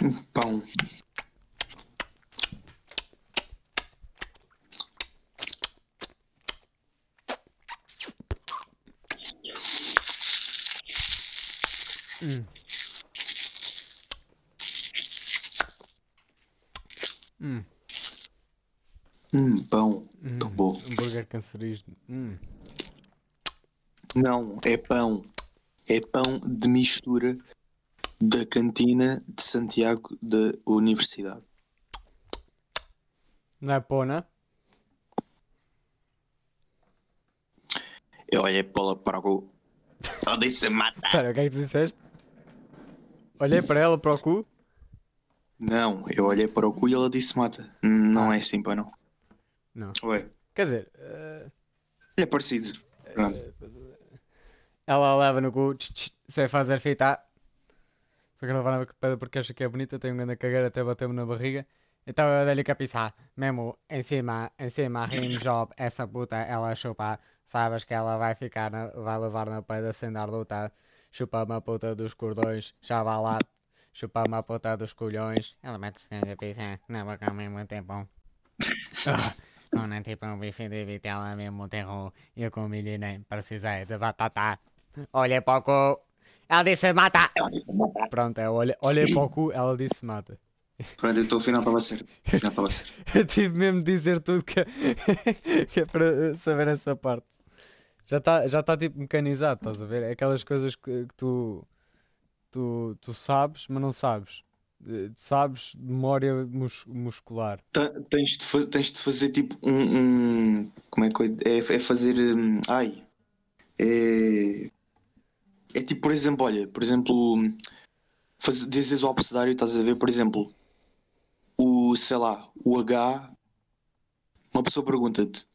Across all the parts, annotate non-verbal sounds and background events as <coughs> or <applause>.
Pão. Hum. Hum. Hum, pão. Hum. Tão bom. Hambúrguer cancerígeno. Hum. Não, é pão. É pão de mistura da cantina de Santiago da Universidade. Não é pona? Eu olhei para para o. Ela disse mata. Espera, o que é que tu disseste? Olhei para ela, para o cu. Não, eu olhei para o cu e ela disse mata. Não Ah. é assim, pá, não. Não. Ué, Quer dizer, eh, é parecido. Pronto. ela leva no cu, tch, tch, sem fazer fita. Só que ela vai na pedra porque acha que é bonita, tem um grande cagueiro, até bateu-me na barriga. Então eu dei-lhe que a pisar, mesmo em cima, em cima, rim <coughs> job, essa puta, ela chupa, sabes que ela vai ficar, na- vai levar na pedra sem dar luta, chupa uma puta dos cordões, já vai lá, chupa uma puta dos colhões, ela mete-se na pizza, na boca ao mesmo tempo. Ah, <laughs> Não é tipo um bife de vitela mesmo terror, eu com milho nem precisei de batata. Olha para o cu, ela disse mata! Ela disse mata. Pronto, eu olhei, olhei para o cu, ela disse mata. Pronto, eu estou afinal estava certo. Afinal estava certo. Eu tive mesmo de dizer tudo que, <laughs> que é para saber essa parte. Já está já tá tipo mecanizado, estás a ver? É aquelas coisas que, que tu, tu, tu sabes, mas não sabes. Eh, Sabes de memória mus- muscular. Tens de, tens de fazer tipo um, um- Como é que eu- é? É fazer. hum, ai. É. É tipo, por exemplo, olha, por exemplo, faz, dizes o abecedário, estás a ver, por exemplo, o, sei lá, o H. Uma pessoa pergunta-te,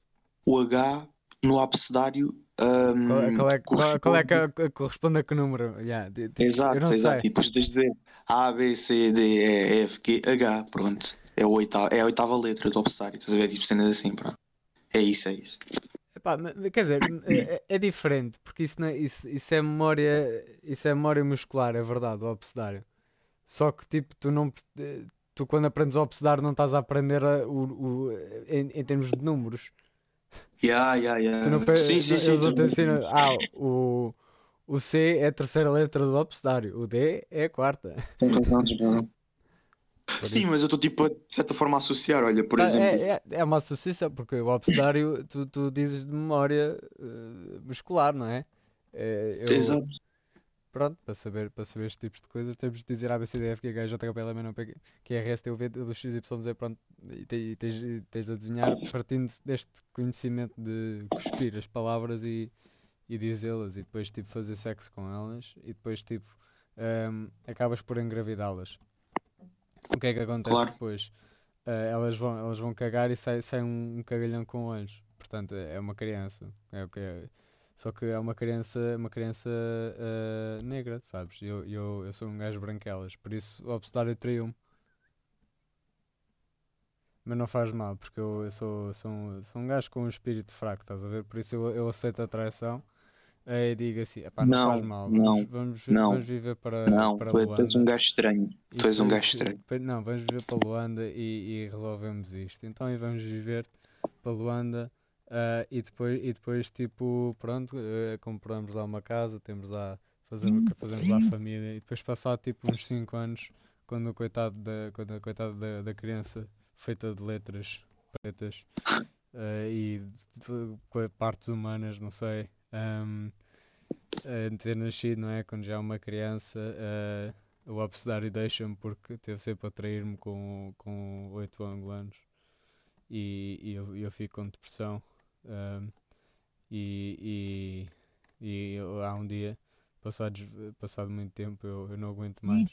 o H no abecedário. hum, Qual, é- qual é, qual, qual é que, corresponde- que corresponde a que número? Yeah, di- di- Exato, exato. sei. E depois tens de dizer A, B, C, D, E, F, G, H, pronto. É, o oitavo, é a oitava letra do abecedário, estás a ver? Tipo cenas assim, pronto. É isso, é isso. Mas- quer dizer, é, é diferente, porque isso, não é- isso, isso é memória, isso é memória muscular, é verdade, o abecedário. Só que tipo, tu não eh, tu quando aprendes o abecedário não estás a aprender a- o, o- em, em termos de números. Yeah, yeah, yeah. Tu não, sim, sim, sim. eles ensinam, ah, o, o C é a terceira letra do abecedário, o D é a quarta. tens razão, tens razão. Por Sim, isso- mas eu estou tipo de certa forma a associar, olha, por Ah, exemplo. É, é, é uma associação, porque o abecedário tu, tu dizes de memória eh, muscular, não é? Eh, eu- Exato. Pronto, para saber, para saber este tipos de coisas, temos de dizer A, B, C, D, F, G, H, J, K, P, L, M, N, O, P, Q, Q, R, S, T, U, V, W, X, Y, Z, pronto, e te- tens, tens de adivinhar partindo deste conhecimento de cuspir as palavras e, e dizê-las, e depois tipo fazer sexo com elas, e depois tipo ahm, acabas por engravidá-las. O que é que acontece Claro. depois? Ah, elas, vão, elas vão cagar e sai, sai um, um cagalhão com olhos. Portanto, é uma criança. É o que é. Só que é uma criança, uma criança ah, negra, sabes? Eu, eu, eu sou um gajo branquelas, por isso o abecedário traiu-me. Mas não faz mal, porque eu, eu sou, sou, um, sou um gajo com um espírito fraco, estás a ver? Por isso eu, eu aceito a traição e digo assim: "Epá, não, Não, faz mal, não, vamos, vamos, não. vamos viver para, Não, para tu, tu és um Luanda." gajo estranho. E Tu és um gajo estranho. Não, vamos viver para Luanda e, e resolvemos isto. Então e vamos viver para Luanda ah, e, depois, e depois tipo, pronto, eh, compramos lá uma casa, temos lá, fazemos, fazemos lá família e depois passar tipo uns 5 anos quando o coitado da, quando a coitada da, da criança feita de letras pretas ah, e de- de- partes humanas, não sei. Ahm, a ter nascido, não é? Quando já é uma criança, eh, o abecedário deixa-me porque teve sempre a trair-me com, com 8 angolanos e, e eu, eu fico com depressão. ahm, e, e, e há um dia, passados, passado muito tempo, eu, eu não aguento mais.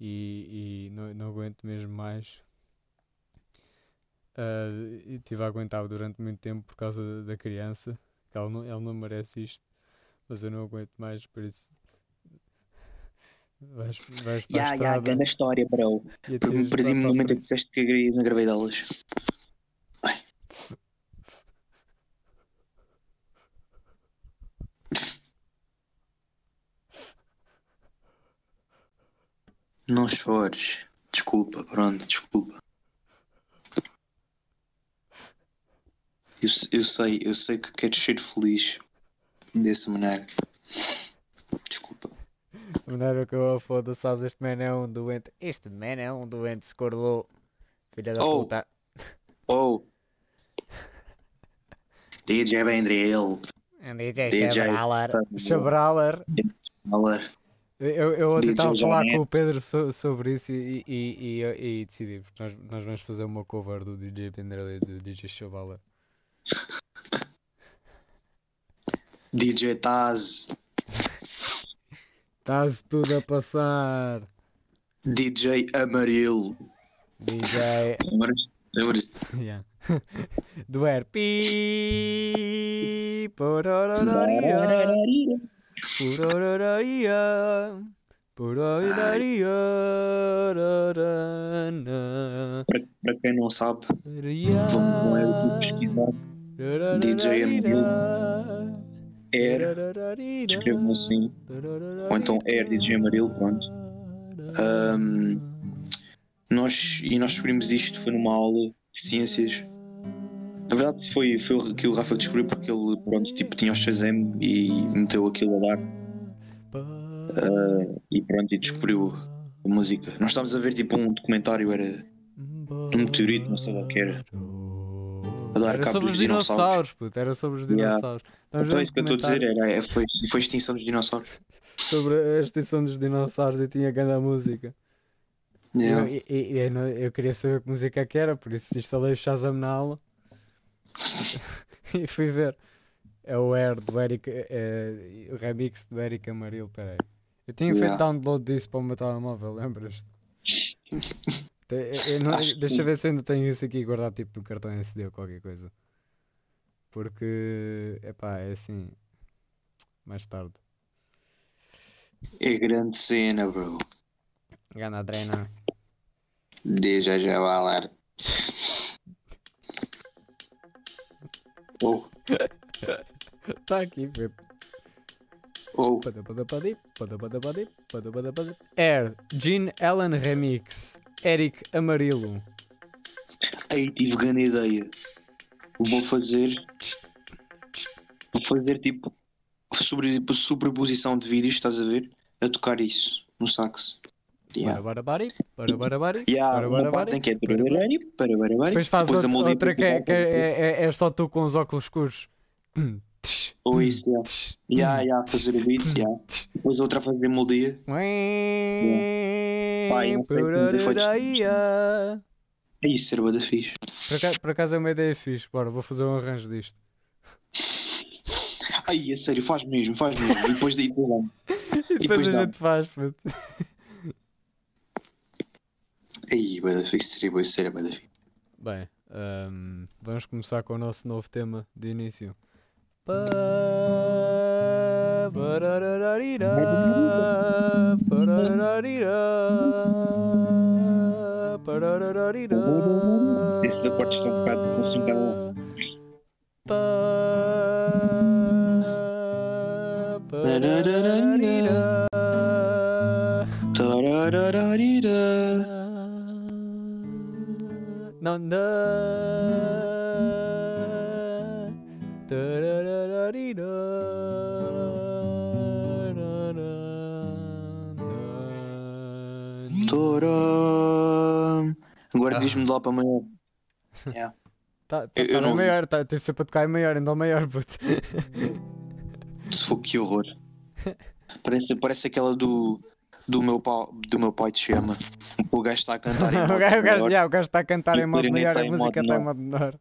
E, e não, não aguento mesmo mais. Ah, e estive a aguentar durante muito tempo por causa da criança, que ela não, ela não merece isto mas eu não aguento mais, por isso <laughs> vais, vais para a Ya, ya, estrada grande história, bro. Perdi-me no momento em que disseste que querias engravidá-las. Ai. Não chores. Desculpa, pronto, desculpa. Eu, eu sei, eu sei que queres ser feliz dessa maneira. Desculpa. A maneira que eu foda, sabes, este man é um doente. Este man é um doente, escorlou. Filha da Oh. puta. <laughs> Oh! DJ Vendril. DJ DJ Chabraler. Chabraler. Chabraler. Eu, eu ontem estava a falar com o. Pedro so- sobre isso e, e, e, e decidi, porque nós, nós vamos fazer uma cover do DJ Penderley e do DJ Chavala. DJ Taz. Está-se tudo a passar. DJ Amarelo. DJ. Lembras? Lembras? Yeah. <laughs> Do Air. Pi. Porororia. DJ Amarelo. Air. Escrevam assim. Ou então Air DJ Amarelo, pronto. Ahm, nós, e nós descobrimos isto, foi numa aula de ciências. Na verdade foi, foi o que o Rafa descobriu porque ele pronto, tipo, tinha o Shazam e meteu aquilo a dar ah, e pronto, e descobriu a música. Nós estávamos a ver tipo um documentário, era um meteorito, não sei o que era. A dar Era cabo sobre dos os dinossauros, puto, era sobre os Yeah. dinossauros. A Então é isso que eu estou a dizer, era, foi, foi a extinção dos dinossauros. Sobre a extinção dos dinossauros e tinha grande música. Yeah. Eu, eu, não- eu queria saber que música é que era, por isso instalei o Shazam na aula <laughs> e fui ver. É o Air do Eric, é, o remix do Eric Amarelo, peraí. Eu tinha feito Yeah. download disso para o meu telemóvel, lembras-te? <laughs> Te- eu- não- deixa sim. ver se eu ainda tenho isso aqui guardado tipo no cartão SD ou qualquer coisa. Porque, epá, é assim, mais tarde. É grande cena, bro. Gana treina. Deixa já falar. Oh, Tá aqui, foi oh. Air, Gene Allen Remix, Eric Amarelo. aí tive grande ideia. Vou fazer. Vou fazer tipo. Sobre, tipo, sobreposição de vídeos, estás a ver? A tocar isso no sax. Yeah. Barabari, barabari, Yeah, uma parte em que é. Depois Depois faz outra, outra que, é, que é, é- é só tu com os óculos escuros. <clears throat> Ou isso, yeah. Yeah, yeah, fazer o beat, yeah. Depois outra a fazer melodia. Pai, não sei se efeitos- Por É isso, ser bada fixe. acaso, por acaso é uma ideia fixe, bora, vou fazer um arranjo disto. Ai, é sério, faz mesmo, faz mesmo. E depois daí depois vamos. E depois <laughs> a gente faz, puto. Ai, bada fixe, seria boa, seria bada fixe. Bem, ahm, vamos começar com o nosso novo tema de início. Esses acordes estão um bocado- não são tão- Pa- pararararira. Tararararira. Não diz-me de lá para amanhã. <laughs> Yeah. Tá, tá, Eu- tá eu não- maior, tá, tem sempre a tocar em maior, ainda maior, puto. <laughs> Se for que horror. <laughs> Parece, parece aquela do, do, meu pai, do meu pai te chama. O gajo está a cantar em modo o, gajo, maior. yeah, o gajo está a cantar em modo maior, a música está em modo menor.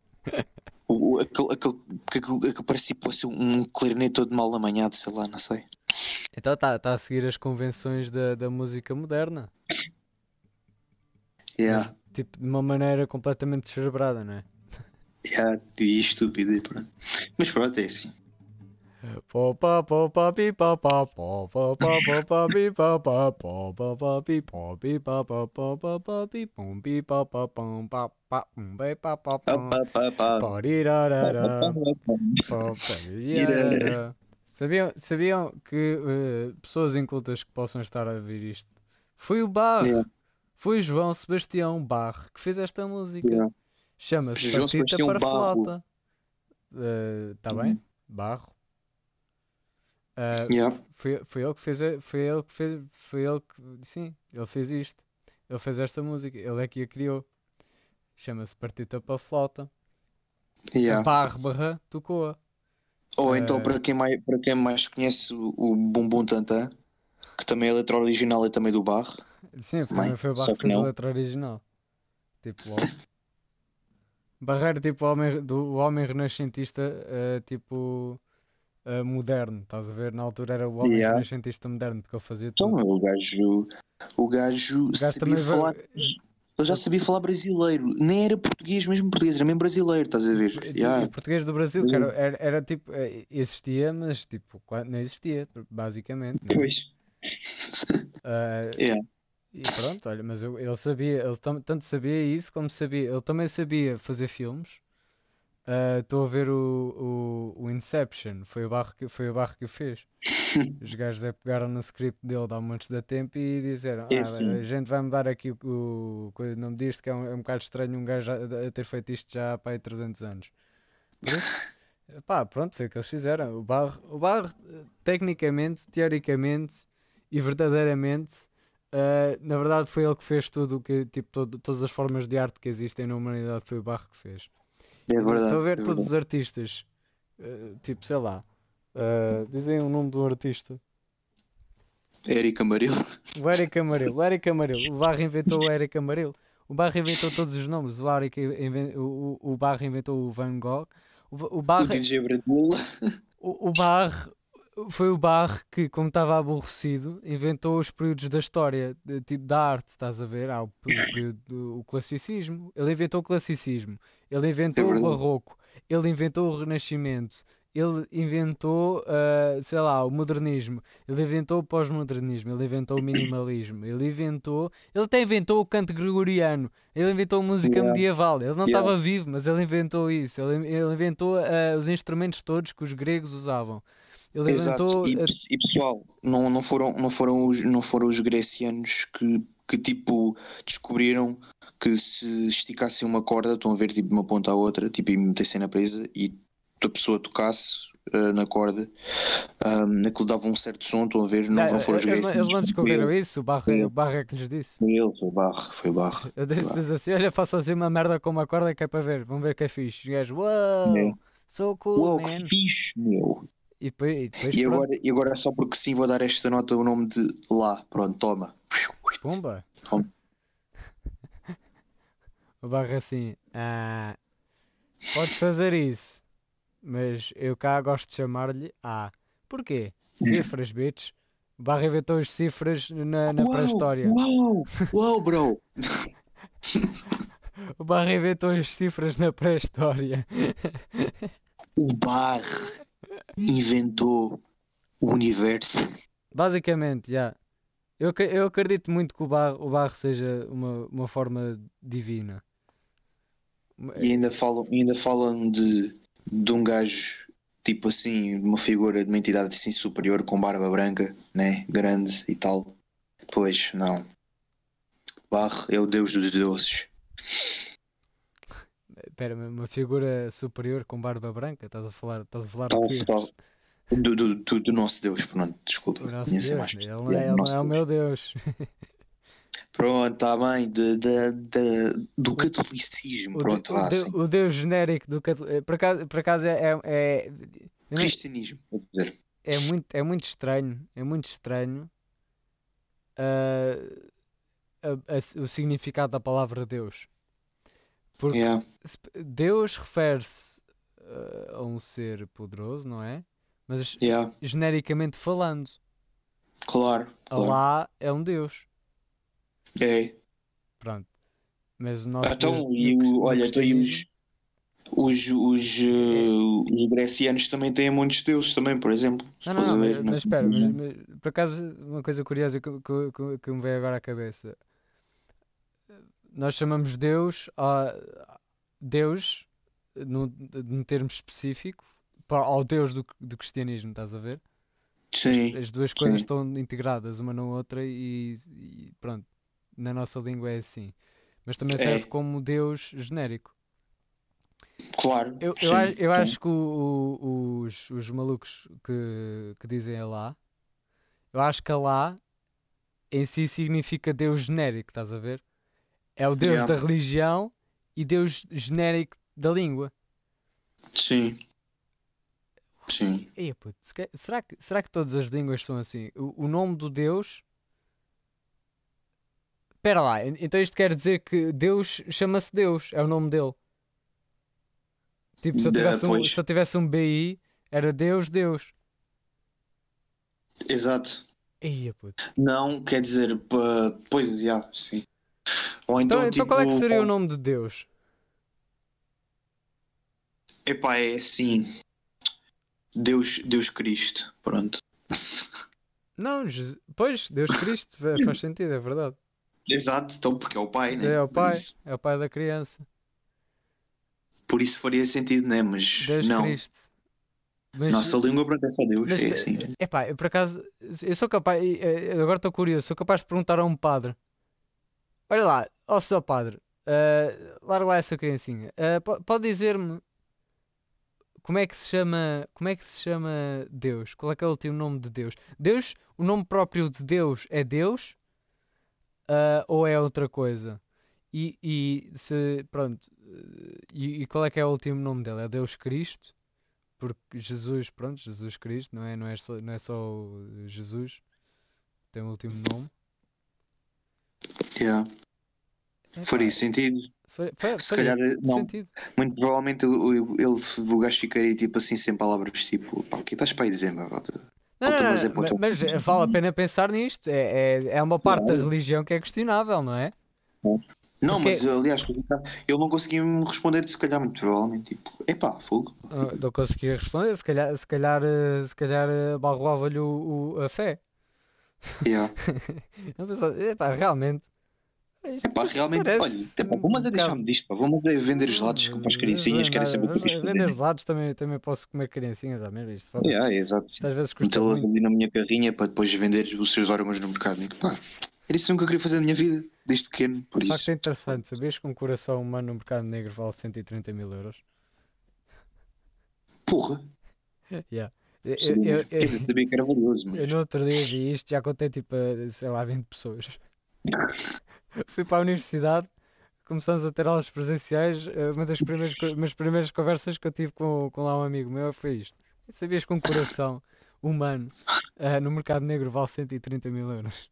O- aquele, aquele, aquele, aquele parece tipo assim, um clarinete todo mal amanhado, sei lá, não sei. Então está tá a seguir as convenções da, da música moderna. Yeah, Tipo, de uma maneira completamente descerebrada, não é? yeah, e estúpido e pronto. Mas pronto, é assim. Um. Sabiam, sabiam que eh, pessoas incultas que possam estar a ouvir isto Foi o Barre. Yeah. Foi João Sebastião Barre que fez esta música. Yeah. Chama-se João Partita Sebastião para Barro. Flauta. Está bem? Barro. Ah, Yeah. foi, foi ele que fez, foi ele que fez, foi ele que, sim, ele fez isto. Ele fez esta música, ele é que a criou. Chama-se Partita para Flauta. Yeah. Barre Barra tocou-a. Ou então, Eh, para quem mais, para quem mais conhece o, o Bumbum Tantan, que também a letra original é também do Barre. Sim, Também, também foi o só Barre que fez a letra original. Tipo, logo. Barreiro, tipo, o homem, do o homem renascentista, eh, tipo, eh, moderno, estás a ver? Na altura era o homem Yeah. renascentista moderno, porque ele fazia Então, tudo. o gajo, o gajo, O gajo sabia falar. Ele já sabia falar brasileiro, nem era português mesmo português, era mesmo brasileiro, estás a ver? E- Yeah. E português do Brasil, que era, era, era tipo, eh, existia, mas tipo, não existia, basicamente. né? Pois. Ah, Yeah. E pronto, olha, mas eu- ele sabia, ele tanto sabia isso como sabia, ele também sabia fazer filmes. Ah, Estou a ver o, o, o Inception, foi o barro que, foi o barro que o fez. <laughs> Os gajos é pegaram no script dele há montes de tempo e disseram: É ah, a gente vai mudar aqui o, o, nome disto, que é um, é um bocado estranho um gajo a, a ter feito isto já há pá, aí 300 anos. <laughs> Pá, pronto, foi o que eles fizeram. O barro, o barro tecnicamente, teoricamente e verdadeiramente. Uh, na verdade foi ele que fez tudo o que tipo todo- todas as formas de arte que existem na humanidade foi o Barro que fez É verdade. estou a ver é todos os artistas uh, tipo sei lá uh, dizem o nome do artista Érica Amarelo. o Eric Amarelo o Eric Amarelo o Barro inventou o <laughs> Eric Amarelo o Barro inventou todos os nomes o, Eric o, o, o Barro inventou o Van Gogh o, o O Barro DJ Brandula. o, o Barre foi o Barre que, como estava aborrecido, inventou os períodos da história, de, tipo da arte, estás a ver? Há o, pe- o período do o classicismo. Ele inventou o classicismo, ele inventou o É barroco, ele inventou o renascimento, ele inventou, ah, sei lá, o modernismo, ele inventou o pós-modernismo, ele inventou o minimalismo, ele inventou, ele até inventou o canto gregoriano, ele inventou música Yeah. medieval. Ele não Yeah. estava vivo, mas ele inventou isso. Ele, ele inventou ah, os instrumentos todos que os gregos usavam. Ele. Exato. E, e, pessoal, não, não, foram, não, foram os, não foram os grecianos que, que tipo descobriram que se esticassem uma corda, estão a ver tipo de uma ponta à outra, tipo e metessem na presa e a pessoa tocasse ah, na corda, um, aquilo dava um certo som, estão a ver, não, ah, não foram os eles, não- grecianos. eles não descobriram isso, o ele. o barro é que lhes disse. Foi ele, foi barro, foi barro. Eu disse assim: olha, faço assim uma merda com uma corda que é para ver, vamos ver que é fixe. Os gajos, uau, É. so cool, Uau, man. que fixe, meu. E depois, e depois E agora, e agora só porque sim vou dar esta nota o nome de lá, pronto, toma. pumba. Toma. <laughs> O barro assim, ah, podes fazer isso, mas eu cá gosto de chamar-lhe A. Porquê? Cifras, bitch. O barro inventou as cifras na, na pré-história. Uau, uau, bro. <laughs> O barro inventou as cifras na pré-história. O Bar inventou o universo. Basicamente, já. Eu, ac- eu acredito muito que o barro, o barro seja uma, uma forma divina. E ainda falam, ainda falam de, de um gajo, tipo assim, de uma figura de uma entidade assim superior com barba branca, né? Grande e tal. Pois, não. Bar é o deus dos deuses. Espera, uma figura superior com barba branca? Estás a falar, estás a falar Tal, tal. Do, do, do, do nosso Deus, pronto, desculpa. O nosso Deus, mais- ele é, ele é o Deus. meu Deus. Pronto, está bem, de, de, de- do catolicismo, O, pronto, o, de- assim. o Deus genérico do catolicismo. Por acaso, por acaso é, é, é, Cristianismo, vou dizer. é muito, é muito estranho. É muito estranho ah, a- a- o significado da palavra Deus. Porque Yeah, Deus refere-se ah, a um ser poderoso, não é? Mas yeah, genericamente falando, claro, claro. Alá é um Deus. É. Pronto. Mas o nosso Então, Deus e o, olha, então, e os, os, os, eh, os grecianos também têm muitos deuses também, por exemplo. Não, não, não, ver, mas, na- mas espera, mas, mas, por acaso, uma coisa curiosa que, que, que, que me veio agora à cabeça. Nós chamamos Deus a Deus, num, num termo específico, ao Deus do, do cristianismo, estás a ver? Sim, As duas coisas sim. estão integradas uma na outra e, e pronto, na nossa língua é assim. Mas também É. serve como Deus genérico. Claro. Eu, sim, eu, acho, eu acho que o- o- os, os malucos que, que dizem Alá, eu acho que Alá em si significa Deus genérico, estás a ver? É o Deus Yeah. da religião e Deus genérico da língua. Sim. Sim. Ei, puto, será, que, será que todas as línguas são assim? O, o nome do Deus. Espera lá, en- então isto quer dizer que Deus chama-se Deus, é o nome dele. Tipo, se eu tivesse um, se eu tivesse um BI, era Deus, Deus. Exato. Eia, puto. Não, quer dizer, pois, já, sim. Ou então, Então, então qual é que tipo, seria o nome de Deus? Epá, é assim. Deus, Deus Cristo, pronto. Não, Jesus- pois, Deus Cristo, fa- faz sentido, é verdade. Exato, então porque é o pai, né? É o pai, é o pai da criança. por isso faria sentido, né? Mas Deus não. Cristo. Mas, Nossa língua pronto, é só Deus, mas, é assim. epá, eu por acaso, eu sou capaz, agora estou curioso, sou capaz de perguntar a um padre: Olha lá, ó seu padre, eh, larga lá essa criancinha, po- pode dizer-me como é que se chama, como é que se chama Deus? Qual é que é o último nome de Deus? Deus, o nome próprio de Deus é Deus ah, ou é outra coisa? E, e se, pronto, e, e qual é que é o último nome dele? É Deus Cristo? Porque Jesus, pronto, Jesus Cristo, não é, não é, só, não é só o Jesus, tem um último nome. Yeah. Epá, Faria sentido. fa- fa- Se faria calhar, não. sentido. Muito provavelmente o, ele, o gajo ficaria tipo assim, sem palavras, tipo, pá, o que estás para aí dizer, meu? Não, não, não, mas, mas vale a pena pensar nisto. É, é, é uma parte da religião que é questionável, não é? Não, Porque- mas aliás, ele não conseguia me responder, se calhar, muito provavelmente, tipo, epá, fogo. Ah, Não conseguia responder, se calhar, se calhar, eh, se calhar eh, o- a fé. Yeah. <laughs> Epá, realmente. Isto- Epá, isto realmente, parece olha, epá, vamos a um deixar-me disto, pá, vamos a vender gelados com as criancinhas, querem saber o que é Vender gelados também, também posso comer criancinhas à mesma. Isto, foda-se. Yeah, exato. Isto às vezes custa Metê-las ali na minha carrinha para depois vender os seus órgãos no mercado. E, pá, era isso que eu queria fazer na minha vida, desde pequeno, por De facto isso. é interessante, sabias que um coração humano no mercado negro vale 130 mil euros? Porra, Yeah. Eu, eu, eu, eu- eu sabia que era valioso, eu mas no outro dia vi isto, já contei tipo sei lá, 20 pessoas. <laughs> <laughs> Fui para a universidade, começamos a ter aulas presenciais. eh, Uma das primeiras, umas primeiras conversas que eu tive com, com lá um amigo meu foi isto. Sabias que um coração humano eh, no mercado negro vale 130 mil euros?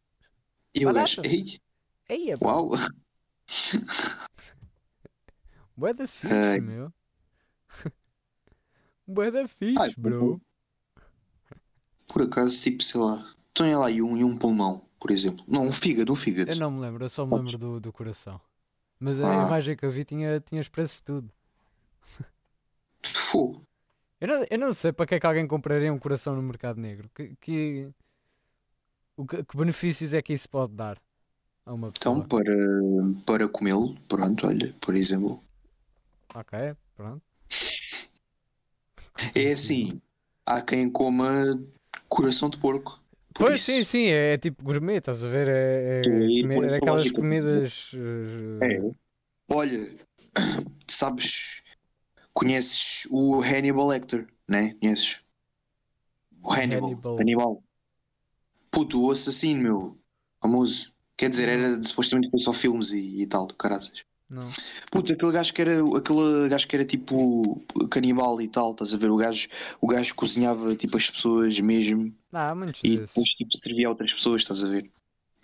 eu acho, barato. ei, Aí é uau, <laughs> bué da fixe, meu. <laughs> Bué da fixe, bro. por acaso, tipo, sei lá, tem lá e um, e um pulmão, por exemplo. Não, um fígado, um fígado. Eu não me lembro, eu só me lembro do, do coração. Mas a Ah. imagem que eu vi tinha, tinha de tudo. Fogo. Eu não, eu não sei para que é que alguém compraria um coração no mercado negro. Que, que, o que, que benefícios é que isso pode dar a uma pessoa? Então, para, para comê-lo, pronto, olha, por exemplo. Ok, pronto. É assim, há quem coma coração de porco. Pois isso, sim, sim, é, é tipo gourmet, estás a ver? É, é, por é lógica, comidas. eh, É. Olha, sabes, conheces o Hannibal Lecter, né? Conheces? O Hannibal, Hannibal. Hannibal. Puto, o assassino, meu, famoso. Quer dizer, era supostamente foi só filmes e, e tal, do caraças. Não. Puto, aquele gajo que era aquele gajo que era tipo canibal e tal, estás a ver? O gajo, o gajo cozinhava tipo as pessoas mesmo Ah, e desses. depois tipo servia a outras pessoas, estás a ver?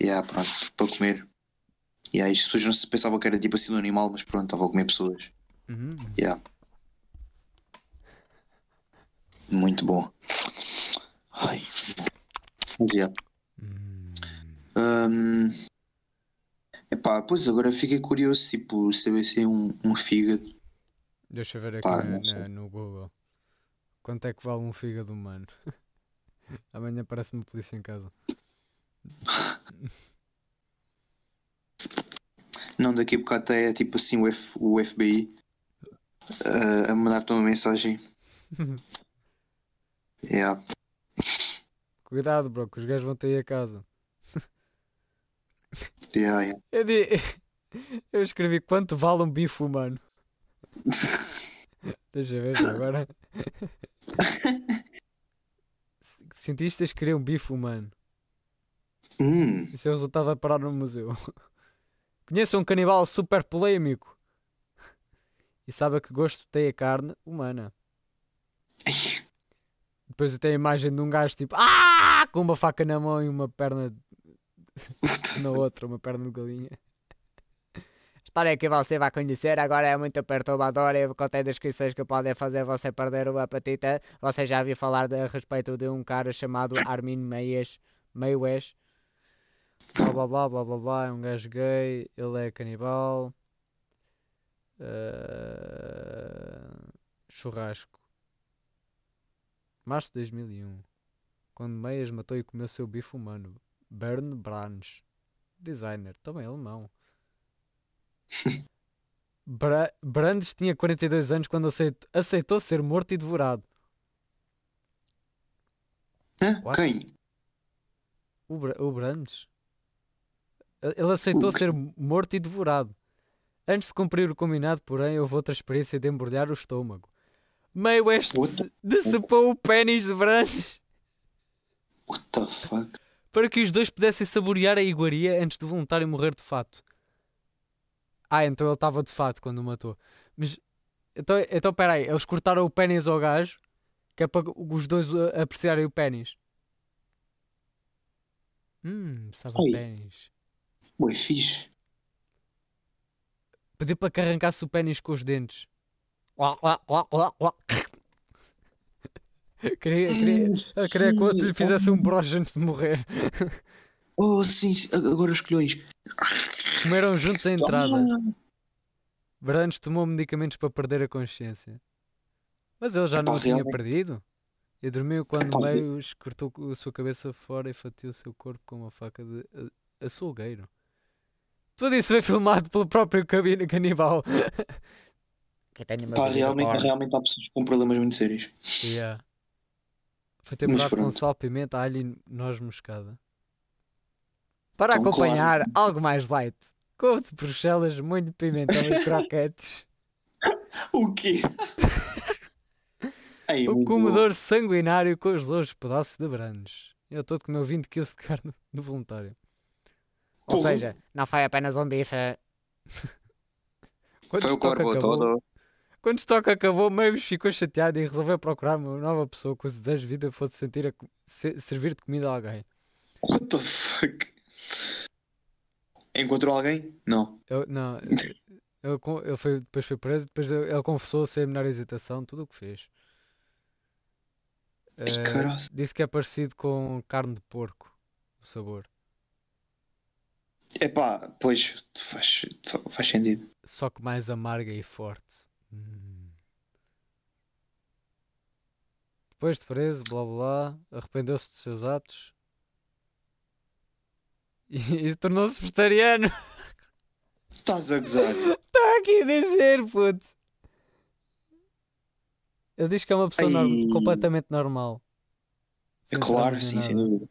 E yeah, pronto, para comer. E aí as pessoas não se pensavam que era tipo assim um animal, mas pronto, estavam a comer pessoas. Uhum. Yeah. Muito bom. Ai, mas yeah. Hum. Hum, epá, pois agora fiquei curioso, tipo, saber se é um, um fígado. Deixa eu ver aqui Pá, na- no Google. Quanto é que vale um fígado humano? <laughs> Amanhã parece-me polícia em casa. Não, daqui a bocado até é tipo assim o, F, o FBI uh, a mandar-te uma mensagem. <laughs> Yeah. Cuidado, bro, que os gajos vão ter aí a casa. Yeah, yeah. Eu, di- <laughs> eu escrevi quanto vale um bife humano. <laughs> Deixa eu ver agora. <laughs> Cientistas queriam um bife humano. Hum, Isso é o resultado a parar no museu. Conheço um canibal super polémico. E sabe a que gosto tem a carne humana. Depois tem a imagem de um gajo tipo ah! com uma faca na mão e uma perna <laughs> na outra, uma perna de galinha. A história que você vai conhecer agora é muito perturbadora e contém descrições que podem fazer você perder o apetite. Você já ouviu falar a respeito de um cara chamado Armin Meias, Meiwes? Blá blá blá blá blá blá, é um gajo gay, ele é canibal. Ah, churrasco. Março de 2001. Quando Meias matou e comeu seu bife humano. Bern Branch. Designer, também alemão. <laughs> Bra Brandes tinha 42 anos quando aceit- aceitou ser morto e devorado. hã? What? quem? O, Bra o Brandes? Ele aceitou O ser morto e devorado. Antes de cumprir o combinado, porém, houve outra experiência de embrulhar o estômago. Meio este What the- <laughs> decepou o pênis de Brandes What the fuck? Para que os dois pudessem saborear a iguaria antes de voluntário morrer de fato. Ah, então ele estava de fato quando o matou. Mas, então, então peraí, eles cortaram o pênis ao gajo, que é para os dois uh, apreciarem o pênis. Hum, sabe Ei. pênis. Ué, fixe. Pediu para que arrancasse o pênis com os dentes. Uá, uá, uá, uá, uá. <laughs> queria, queria, queria que o outro lhe fizesse um broche antes de morrer. <laughs> Oh, sim, sim. agora os colhões. Comeram juntos a entrada. Brandes tomou medicamentos para perder a consciência. Mas ele já Epá, não a tinha perdido. E dormiu quando Epá, Meios cortou a sua cabeça fora e fatiou o seu corpo com uma faca de açougueiro. Tudo isso foi filmado pelo próprio cabine canibal. <laughs> Pá, realmente, realmente há pessoas com problemas muito sérios. Yeah. Foi temperado com sal, pimenta, alho e noz moscada. Para acompanhar algo mais light. Couve de Bruxelas, molho de pimentão e <laughs> croquetes. O quê? <laughs> Ei, O comedor sanguinário com os louros pedaços de brandes. Eu estou a comer 20 kg de carne no voluntário. Ou Porra. seja, não foi apenas um bife. <laughs> Quando Foi o o corpo acabou, todo. Quando o estoque acabou, Mavis ficou chateado e resolveu procurar uma nova pessoa cujo desejo de vida fosse sentir a se- servir de comida a alguém. What the fuck? Encontrou alguém? Não. Eu, não, ele foi, depois foi preso, depois ele ele confessou sem a menor hesitação tudo o que fez. Caralho. disse que é parecido com carne de porco, o sabor. É pá, pois faz, faz sentido. só que mais amarga e forte. Hum. Depois de preso, blá blá arrependeu-se dos seus atos <laughs> e, e tornou-se vegetariano. Estás a gozar. Está aqui a dizer, puto. Ele diz que é uma pessoa Ai. completamente normal. É claro, sim, sem dúvida.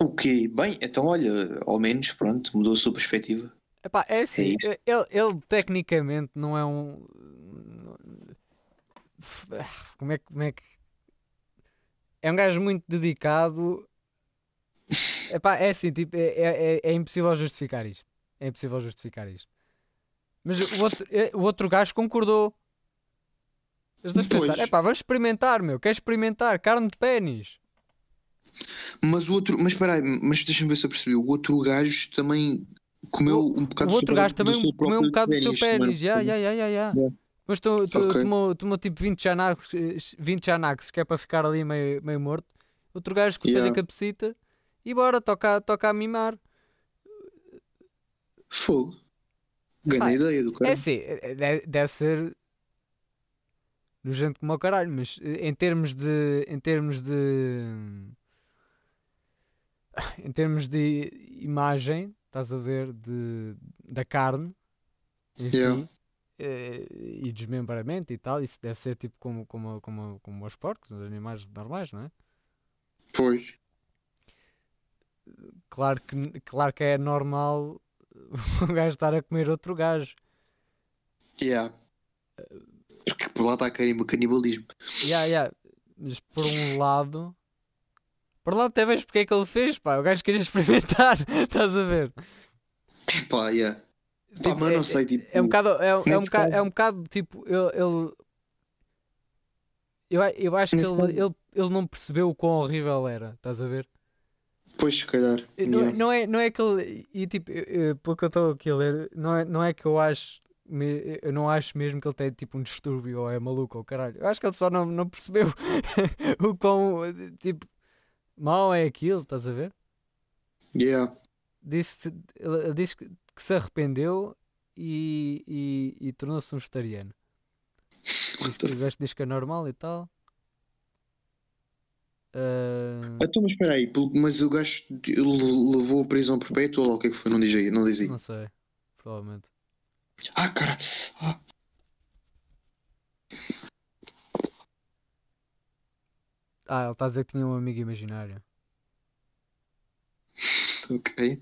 O quê? Bem, então olha, ao menos, pronto, mudou a sua perspectiva. Epá, é assim, isso. ele, ele tecnicamente não é um. Como é, como é que. É um gajo muito dedicado. Epá, é assim, tipo, é, é, é- é impossível justificar isto. É impossível justificar isto. Mas o outro, é- o outro gajo concordou. Dois Pois. pensaram, epá, vamos experimentar, meu, quer experimentar? Carne de pênis. Mas o outro, mas espera aí, mas deixa-me ver se eu percebi. O outro gajo também comeu um bocado O outro gajo também comeu um bocado do seu pênis, pênis. Já, já, já, já. Mas tu, tu, Ok. tomou, tomou tipo 20 Xanax, 20 Xanax, que é para ficar ali meio, meio morto. Outro gajo a Yeah. cabecita e bora, toca, toca a mimar. Fogo. Grande Pá, ideia do É cara. assim, é- deve, deve ser nojento como o caralho, mas eh, em termos de. Em termos de. Em termos de imagem, estás a ver, de, da carne em Yeah. si eh, e desmembramento e tal, isso deve ser tipo como, como, como, como os porcos, os animais normais, não é? Pois. claro que, claro que é normal <laughs> o gajo estar a comer outro gajo. Yeah. Porque por lá está o canibalismo. Yeah, yeah. Mas por um lado. Por lado até vejo porque é que ele fez, pá. O gajo queria experimentar, <laughs> estás a ver? Pá, yeah. Pá, Tipo, mas é, não sei, tipo. é um bocado, é, é um bocado, é um bocado tipo, ele, ele- eu, eu acho que ele, ele, ele não percebeu o quão horrível era, estás a ver? Pois, se calhar. Não, yeah. não é, não é que ele, e tipo, eu- eu- pelo que eu estou aqui a ler, não é, não é que eu acho, me- eu não acho mesmo que ele tem tipo um distúrbio ou é maluco ou caralho. Eu acho que ele só não, não percebeu <laughs> o quão, tipo, mau é aquilo, estás a ver? Yeah. Disse, ele disse que, que se arrependeu e, e, e tornou-se um vegetariano. Que, o gajo diz que é normal e tal. Ah, Então, mas espera aí, mas o gajo levou a prisão perpétua ou o que é que foi? Não diz aí, não diz aí. não sei, provavelmente. Ah, cara! Ah, Ah, ele está a dizer que tinha um amigo imaginário. ok.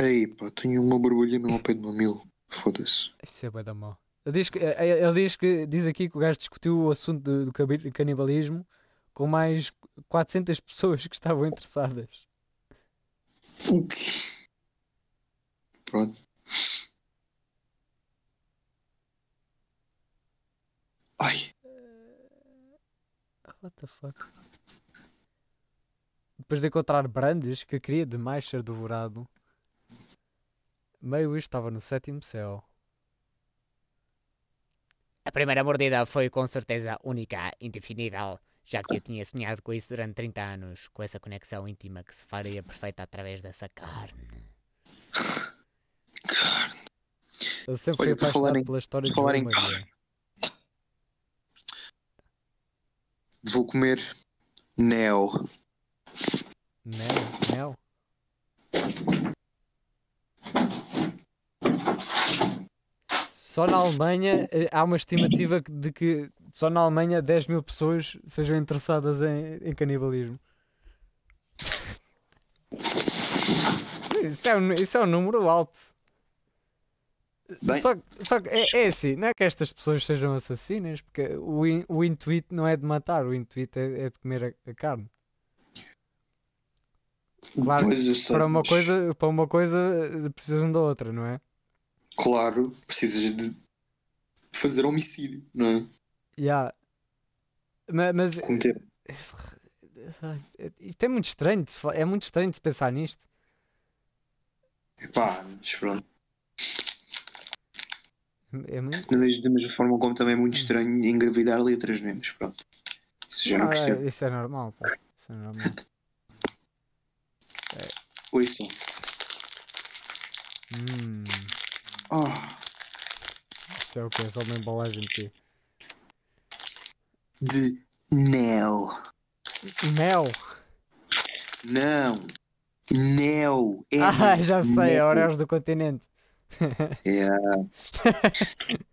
Ei, pá, tenho uma borbulha mesmo ao pé do mamilo. Foda-se. Isso é bué da mau. Ele diz, que, eh, ele diz que diz aqui que o gajo discutiu o assunto do, do canibalismo com mais 400 pessoas que estavam interessadas. O quê? Pronto. Ai, What the fuck? Depois de encontrar Brandes, que queria demais ser devorado, meio isto estava no sétimo céu. A primeira mordida foi com certeza única, indefinível, já que eu tinha sonhado com isso durante 30 anos, com essa conexão íntima que se faria perfeita através dessa carne. <laughs> Ele sempre Olha, falar apaixonado em- pela história de falar João em Maria. Vou comer Neo. Mel? Mel? Só na Alemanha eh, há uma estimativa de que só na Alemanha 10 mil pessoas sejam interessadas em, em canibalismo. <laughs> Isso é, um, isso é um número alto. Bem- Só, só que é, é assim, não é que estas pessoas sejam assassinas, porque o, in- o intuito não é de matar, o intuito é, é de comer a- a carne. Claro, para uma mas- coisa, para uma coisa eh, precisam da outra, não é? Claro, precisas de fazer homicídio, não é? Yeah. Ma- Mas, Cometer. eh, isto é muito estranho, de é muito estranho de pensar nisto. Epá, mas pronto. É muito... Da mesma- da mesma forma como também é muito estranho engravidar letras, não é? Mas pronto. Isso já não percebo. é- isso é normal, pá. Isso é normal. Ouçam. Hum, Ah, isso é o que? É só uma embalagem de quê? de Neo. Mel! Não. Neo. É <laughs> Ah, já sei, Neo. Oreos do continente. Yeah. <laughs>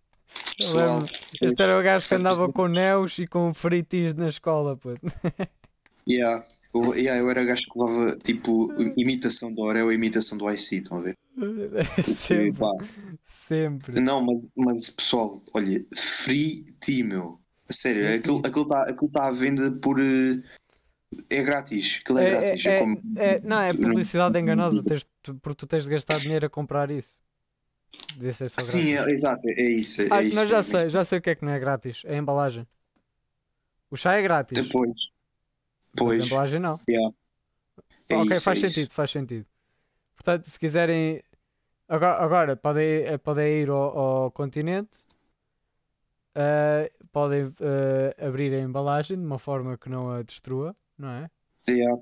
Pessoal, Este era o gajo que andava com neus e com fritis na escola, puto. <laughs> yeah. Eu, yeah, eu era gajo que levava tipo imitação do Oreo e imitação do IC, estão a ver? <laughs> sempre, Pá, sempre. Não, mas, mas pessoal, olha, free tea, meu. A sério, Free aquilo está aquilo tá à venda por. eh, É grátis, aquilo é, É, grátis. é- É, é- como- é- não, é publicidade enganosa, tens- porque tu tens de gastar dinheiro a comprar isso. Devia ser só Sim, é, exato, é isso. É Ah, isso mas já mesmo, é sei, já sei o que é que não é grátis. É a embalagem. O chá é grátis. Depois. mas Pois. a embalagem não. yeah. É ok, isso, faz é isso. sentido, faz sentido. Portanto, se quiserem. Agora, agora podem, eh, podem ir ao, ao continente, eh, podem eh, abrir a embalagem de uma forma que não a destrua, não é? Yeah.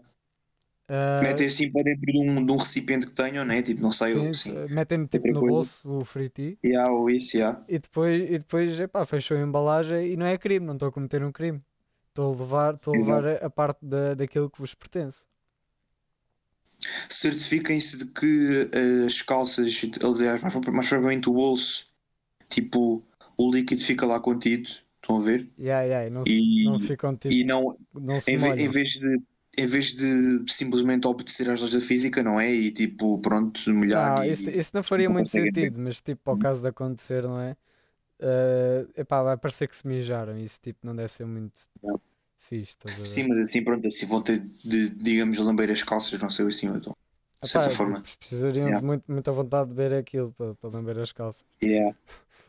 Eh, Metem assim para dentro de um, de um recipiente que tenham, né? Tipo, não sei sim, o. Sim. se- metem tipo no coisa. bolso o free tea Yeah, ou isso, yeah. e depois, e depois epá, fechou a embalagem e não é crime, não estou a cometer um crime. Estou a levar, estou a, levar a, a parte da, daquilo que vos pertence. Certifiquem-se de que eh, as calças, aliás, mais, mais propriamente o bolso, tipo, o líquido fica lá contido. Estão a ver? Yeah, yeah, e não, E- não ficam tipo, e não, não em, ve- molham. em vez de em vez de simplesmente obedecer às leis da física, não é? E tipo, pronto, molhar Não, e. isso, isso não faria não muito ver. sentido, mas tipo, ao caso de acontecer, não é? Eh, epá, vai parecer que se mijaram, isso tipo não deve ser muito Não. fixe? Sim, mas assim, pronto, assim vão ter de, digamos, lamber as calças, não sei assim, então. De certa Epá, forma. precisariam Yeah. de muito, muita vontade de ver aquilo para, para lamber as calças. Yeah.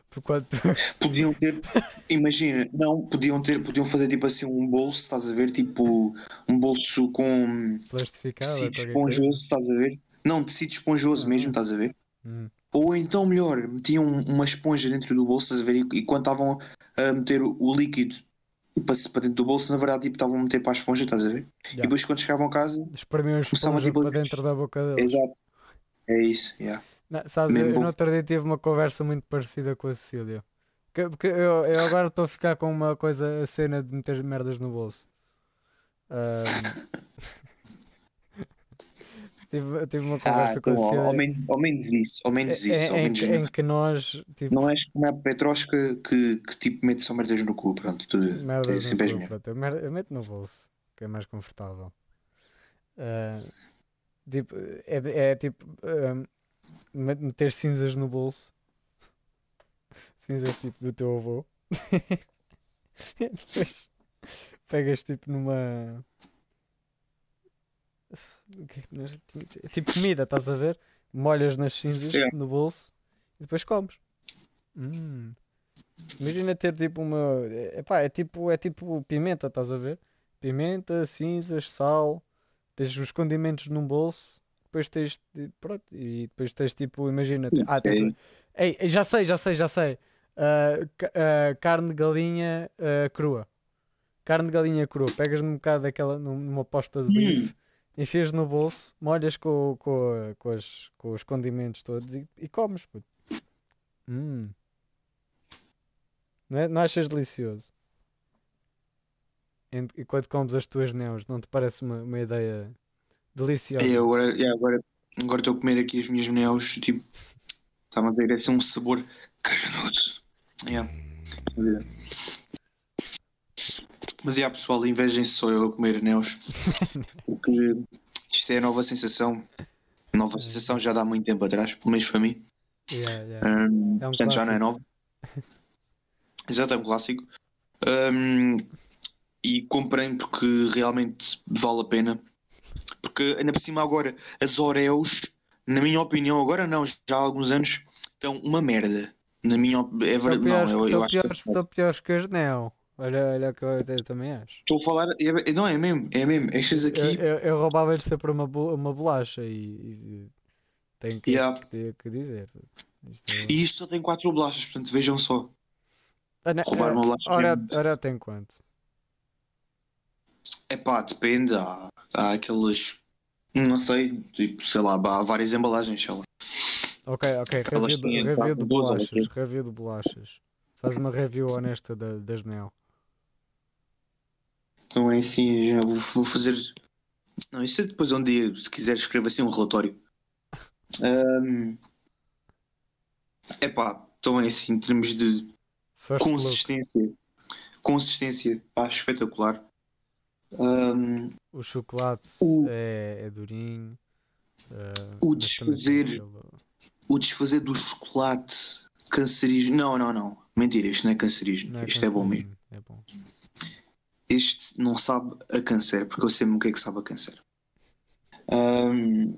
Tu quando <laughs> Podiam ter, imagina, não, podiam ter, podiam fazer tipo assim um bolso, estás a ver? Tipo, um bolso com tecido esponjoso, estás a ver? Não, tecido esponjoso Ah. mesmo, estás a ver? Hum. Ou então, melhor, metiam uma esponja dentro do bolso, estás a ver? E, e quando estavam a meter o, o líquido para, para dentro do bolso, na verdade, tipo, estavam a meter para a esponja, estás a ver? E Yeah. depois quando chegavam a casa, Espremiam a esponja tipo, para dentro da boca deles. exato. É isso, yeah. Não, sabes, Mesmo eu, no outro dia tive uma conversa muito parecida com a Cecília. Que- Porque eu, eu agora estou a ficar com uma coisa, a cena de meter merdas no bolso. Ahm, <laughs> tive, tive uma Ah, conversa com a então, ao, ao Cecília menos, ao menos isso, ao menos em, isso, ao em menos que, em que nós, tipo, Não és como a Petrosca que, que tipo mete só merdas no cu, pronto. Tu, merdas no sempre és cu, pronto, eu, meto no bolso, que é mais confortável. Ah, tipo, é, é tipo ahm, me- meter cinzas no bolso, <laughs> cinzas tipo do teu avô, <laughs> depois pegas tipo numa é nós tínhamos? tipo comida, estás a ver? Molhas nas cinzas É. no bolso e depois comes. Hum. Imagina ter tipo uma. Epá, é tipo, é tipo pimenta, estás a ver? Pimenta, cinzas, sal, tens os condimentos num bolso, depois tens. Pronto, e depois tens tipo, imagina. Ah, tens, ei, ei, já sei, já sei, já sei. Ca- ah, carne de galinha ah, crua. Carne de galinha crua. Pegas um bocado daquela, num- numa posta de bife, enfias no bolso, molhas com, com, com, as- com os condimentos todos e, e comes. puto. Hum. Não, é? não achas delicioso? E quando comes as tuas neus, não te parece uma, uma ideia deliciosa? E agora, e agora, agora estou a comer aqui as minhas neus, tipo, está-me a ver, é assim um sabor cajanudo. Yeah. Mas é, pessoal, invejem-se só eu a comer neus, <laughs> porque isto é a nova sensação. Nova sensação já dá muito tempo atrás, pelo menos para mim. Yeah, yeah. Hum, É um portanto, já não é clássico. nova. <laughs> Exato, é um clássico. Hum, e comprei porque realmente vale a pena. Porque ainda por cima agora as Oreos, na minha opinião, agora não, já há alguns anos, estão uma merda. Na minha op- é verdade, piores, não, eu, eu estão acho que piores, estão piores que as Neo. Olha, olha que eu até também acho. estou a falar, é- não é mesmo, é mesmo. Estas aqui, Eu, eu, eu roubava-lhe sempre uma, uma bolacha e, e tenho que, Yeah. que, que dizer. Isto é- e isto só tem quatro bolachas, portanto vejam só. Ah, não, roubar uma bolacha Ora, mesmo. ora tem quanto? É pá, depende, há, há aquelas, não sei, tipo, sei lá, há várias embalagens, sei lá. Ok, ok, review de, review de bolachas. Review de bolachas. Faz uma review honesta da, das Neo. Não é assim, já vou, vou fazer. Não, isso é depois um dia, se quiser, escreva assim um relatório. <laughs> Ahm, Epá, então é assim, em termos de First look. consistência. Consistência, pá, espetacular. Ahm, O chocolate O- é, é durinho. ah, O desfazer- o desfazer do chocolate cancerígeno. Não, não, não. Mentira, isto não é cancerígeno. não é isto é bom mesmo. cancerígeno, É bom. Este não sabe a câncer, porque eu sei mesmo o que é que sabe a câncer. Ahm,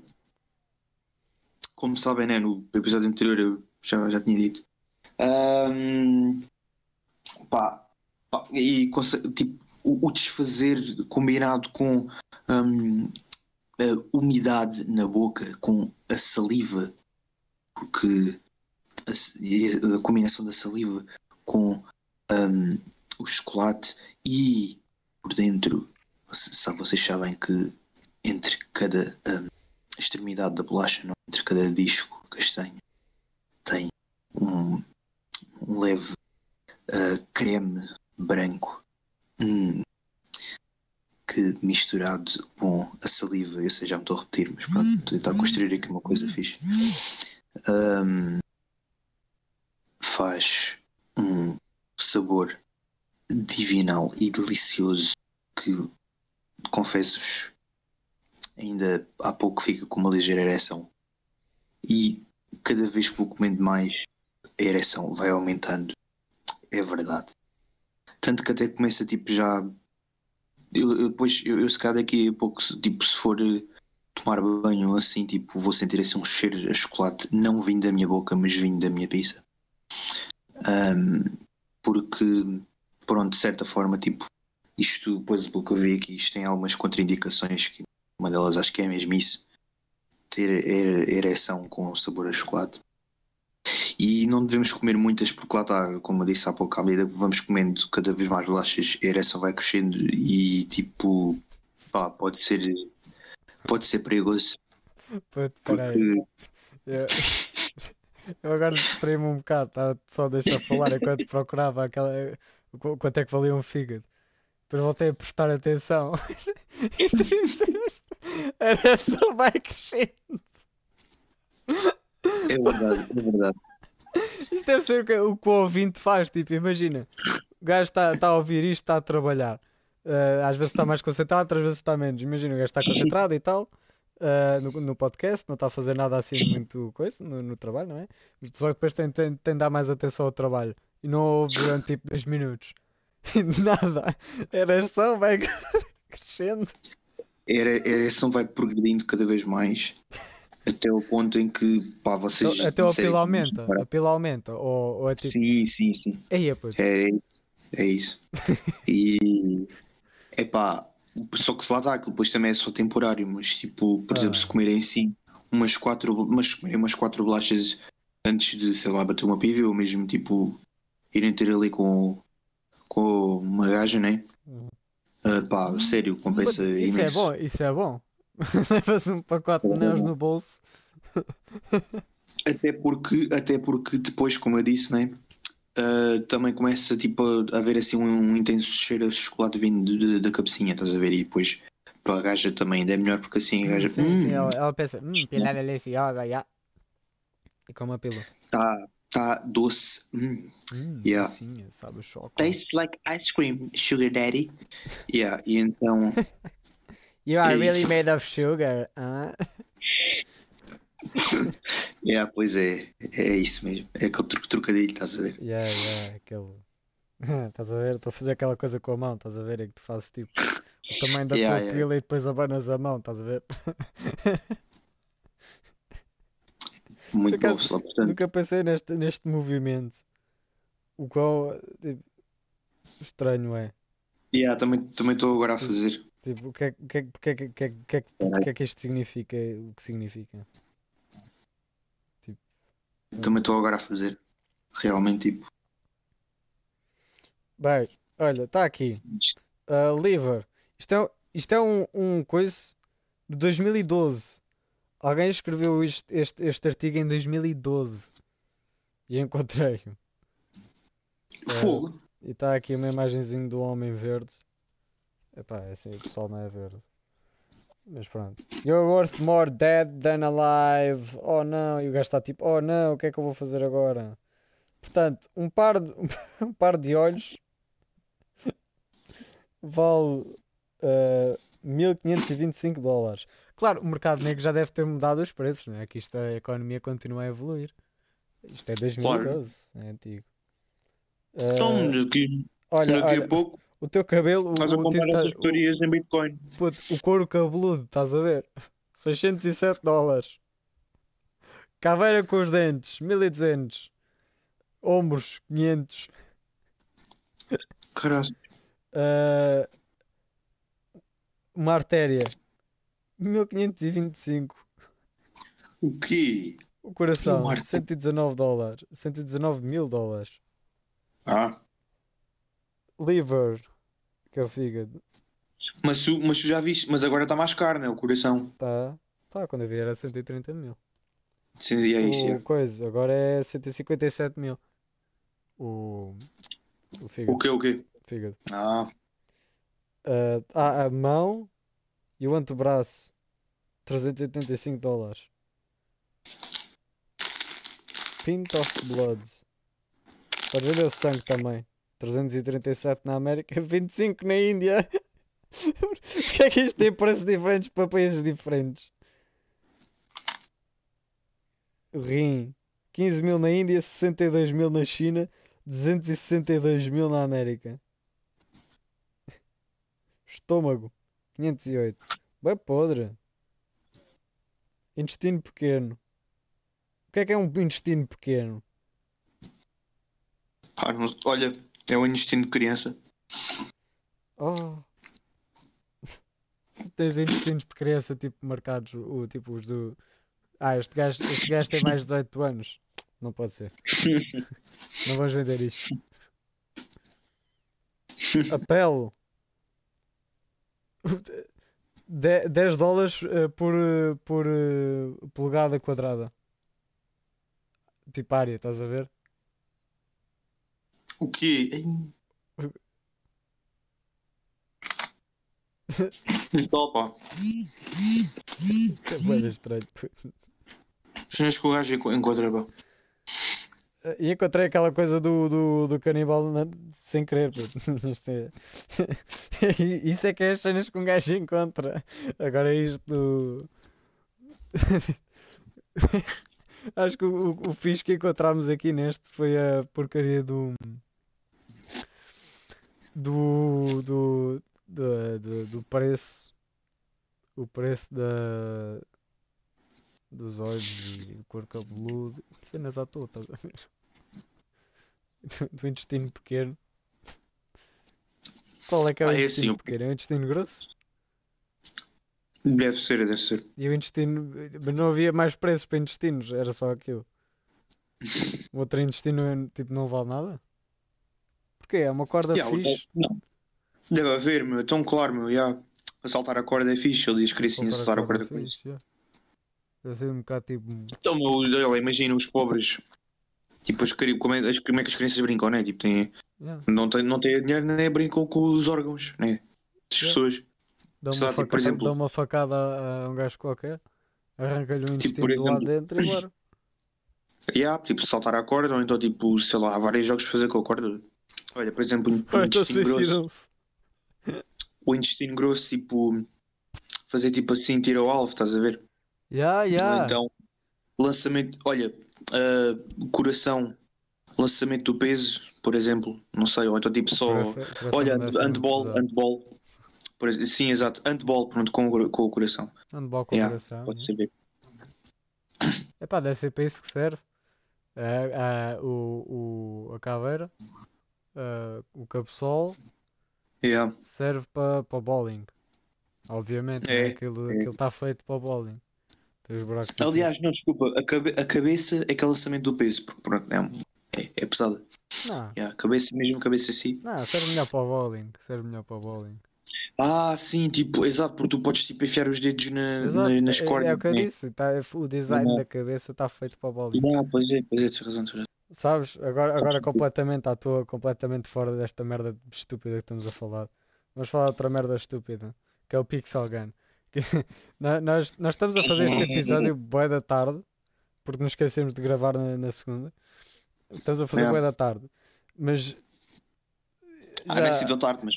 como sabem, né, no episódio anterior eu já, já tinha dito. Ahm, pá, pá, e tipo, o, o desfazer combinado com ahm, a umidade na boca, com a saliva, porque a, a combinação da saliva com ahm, o chocolate e por dentro, sabe, vocês sabem que entre cada hum, extremidade da bolacha, não, entre cada disco castanho, tem um, um leve ah, creme branco hum, que misturado com a saliva, eu sei, já me estou a repetir, mas pronto, estou tentar construir aqui uma coisa fixe. hum, faz um sabor divinal e delicioso que confesso-vos ainda há pouco fica com uma ligeira ereção. E cada vez que vou comendo mais, a ereção vai aumentando. É verdade. Tanto que até começa tipo já. Eu, eu depois, eu, eu se calhar daqui a pouco, tipo, se for eh, tomar banho assim, tipo, vou sentir assim um cheiro a chocolate, não vindo da minha boca, mas vindo da minha pizza. Ahm, porque, pronto, de certa forma, tipo, isto, depois pelo que eu vi aqui, isto tem algumas contraindicações, que uma delas acho que é mesmo isso, ter er- ereção com sabor a chocolate. E não devemos comer muitas, porque lá está, como eu disse há pouco, à medida que vamos comendo cada vez mais bolachas, a ereção vai crescendo e tipo, pá, pode ser, pode ser perigoso. Puto, Peraí. Eu, eu agora distraí-me um bocado, tá? só deixa falar enquanto procurava aquela, qu- quanto é que valia um fígado. Depois voltei a prestar atenção <laughs> e tu disseste, era só vai crescendo. é verdade, é verdade. Isto deve ser o que o, o ouvinte faz. Tipo, imagina, o gajo está tá a ouvir isto, está a trabalhar. Eh, às vezes está mais concentrado, outras vezes está menos. Imagina, o gajo está concentrado e tal. eh, no, no podcast, não está a fazer nada assim muito coisa no, no trabalho, não é? Só que depois tem, tem, tem de dar mais atenção ao trabalho e não ouve durante tipo 10 minutos. <laughs> Nada, era só vai <laughs> crescendo. Era, a ereção vai progredindo cada vez mais até o ponto em que, pá, vocês. Então, Até o apelo aumenta, apelo aumenta. Ou, ou é tipo, Sim, sim, sim. aí é. É isso. É isso. <laughs> E. Epá, só que lá aquilo depois também é só temporário, mas tipo, por Ah. exemplo, se comerem assim umas quatro, umas, comerem umas quatro bolachas antes de, sei lá, bater uma piva, ou mesmo tipo irem ter ali com, com uma gaja, né? Uhum. Ah, pá, sério, compensa Puto, Isso é imenso. bom, isso é bom. <laughs> Levas um pacote de neus bom. no bolso. Até porque, até porque depois, como eu disse, né? ah, também começa tipo, a haver assim um, um intenso cheiro a chocolate vindo de- da cabecinha, estás a ver? E depois para a gaja também ainda é melhor porque assim a gaja Sim, sim, hum, ela, ela pensa, hum, pila deliciosa, já. E como a pila. tá, tá doce. Hum, Hum, Yeah. sim, sabe o choque. tastes like ice cream, sugar daddy. Yeah, e então <laughs> You are é really isso. made of sugar, ah? <laughs> yeah, pois é, é isso mesmo. É aquele truque trocadilho, estás a ver? Yeah, yeah, aquele. <laughs> estás a ver? Estou a fazer aquela coisa com a mão, estás a ver? É que tu fazes tipo o tamanho da Yeah, tua yeah. pila e depois abanas a mão, estás a ver? <laughs> Muito bom, só portanto. Nunca pensei neste, neste movimento. O qual tipo, estranho é. Yeah, também também estou agora a fazer. Tipo, o que é, o que, é, é que- o que, é, o que, é, o que é que isto significa? O que significa? Tipo, Também estou agora a fazer. Realmente, tipo, Bem, olha, está aqui. Uh, Liver. Isto é, isto é um, um coisa de 2012. Alguém escreveu isto- este, este artigo em 2012. E encontrei-o. fogo. E está aqui uma imagenzinha do homem verde. Epá, é assim, o pessoal não é verde. Mas pronto. You're worth more dead than alive. Oh não. E o gajo está tipo, oh não, o que é que eu vou fazer agora? Portanto, um par de, <laughs> um par de olhos vale eh, 1525 dólares. Claro, o mercado negro já deve ter mudado os preços, não é? Que isto a economia continua a evoluir. Isto é 2012, é antigo. Eh, Então, daqui, olha, daqui olha, a pouco o teu cabelo, estás a comprar essas teorias em Bitcoin. puto, o couro cabeludo, estás a ver? 607 dólares. Caveira com os dentes, 1200. Ombros, 500. Caralho. Ah, uma artéria, 1525. O quê? O coração, artéria. 119 dólares. 119 mil dólares. Ah, Liver, que é o fígado. mas tu, mas tu já viste, mas agora está mais caro, né? O coração. Tá, tá, quando eu vi era 130 mil. Sim, é isso. o é. coisa, agora é 157 mil. O, o fígado. O quê, o quê? fígado. Ah, Ah, ah, a mão e o antebraço, 385 dólares. Pint of Bloods. Podes ver o sangue também. 337 na América, <laughs> 25 na Índia. <laughs> Porquê é que isto tem preços diferentes para países diferentes? Rim. 15 mil na Índia, 62 mil na China, 262 mil na América. <laughs> Estômago. 508. Bem podre. Intestino pequeno. O que é que é um intestino pequeno? Olha, é o intestino de criança. Oh. Se tens intestinos de criança tipo marcados, o, tipo os do. Ah, este gajo, este gajo tem mais de 18 anos. Não pode ser. Não vamos vender isto. A pele. De- 10 dólares eh, por, eh, por eh, polegada quadrada. Tipo área, estás a ver? O quê? Então, <laughs> pá. É de estranho. Cenas que o gajo enco- encontra, pá. E encontrei aquela coisa do, do, do canibal na- sem querer. Isto <laughs> é- <laughs> Isso é que é as cenas que um gajo encontra. Agora isto do. Acho que o, o, o fixe que encontramos aqui neste foi a porcaria do. Do. Do. Do, do, preço. O preço da. Dos olhos e do couro cabeludo. Cenas à toa, estás a ver? Do, intestino pequeno. Qual é que é o Ah, é intestino assim, pequeno? É o intestino grosso? Deve ser, deve ser. E o intestino. Mas não havia mais preços para intestinos, era só aquilo. <laughs> O outro intestino tipo, não vale nada? Porquê? É uma corda Yeah, fixe. não. Deve haver, meu. Tão claro, meu. Já. Para saltar a corda é fixe. Ele diz que queria sim saltar a corda com isso. fixe, yeah. Deve ser um bocado tipo. Então, meu, imagina os pobres. Tipo, as, como, é, as- como é que as crianças brincam, né? Tipo, têm, Yeah. não, têm, não têm dinheiro, nem brincam com os órgãos, né? Das Yeah. pessoas. Dá Sei uma, lá, tipo, por facada, exemplo- dá uma facada a, a um gajo qualquer, arranca-lhe o intestino por de lá exemplo- dentro e bora. Yeah, tipo, saltar a corda, ou então, tipo, sei lá, há vários jogos para fazer com a corda. Olha, por exemplo, o <laughs> intestino grosso. O intestino grosso, tipo, fazer tipo assim, tiro ao alvo, estás a ver? Ya, Ou ya. então, lançamento, olha, ah, coração, lançamento do peso, por exemplo, não sei, ou então tipo só, Coração- coração olha, handball, pesado. handball, sim, exato, handball, pronto, com, o- com o coração, Handball com Yeah, coração. pode saber. Epá, deve ser para isso que serve. Ah, ah, o, o, a caveira, ah, o cabeçol, Yeah. serve para o bowling. Obviamente, né? É, aquilo é. aquilo está feito para o bowling. Aliás, não, desculpa, a, cabe- a cabeça é aquele lançamento do peso, porque pronto, é, é, é pesada. Não, Yeah, cabeça, mesmo cabeça assim. não, serve melhor para o bowling. Serve melhor para o bowling. Ah, sim, tipo, exato, porque tu podes tipo enfiar os dedos na, na, nas é- é, cordas. o que eu né? disse. tá- o design Não. da cabeça está feito para o bowling. Ah, pois é, pois é, tens razão, tens razão. Sabes? Agora, agora completamente à toa, completamente fora desta merda estúpida que estamos a falar. Vamos falar de outra merda estúpida, que é o Pixel Gun. <laughs> Nós, nós estamos a fazer este episódio bué da tarde, porque nos esquecemos de gravar na, na segunda. Estamos a fazer É. bué da tarde. Mas Ah, já, é assim tão tarde, mas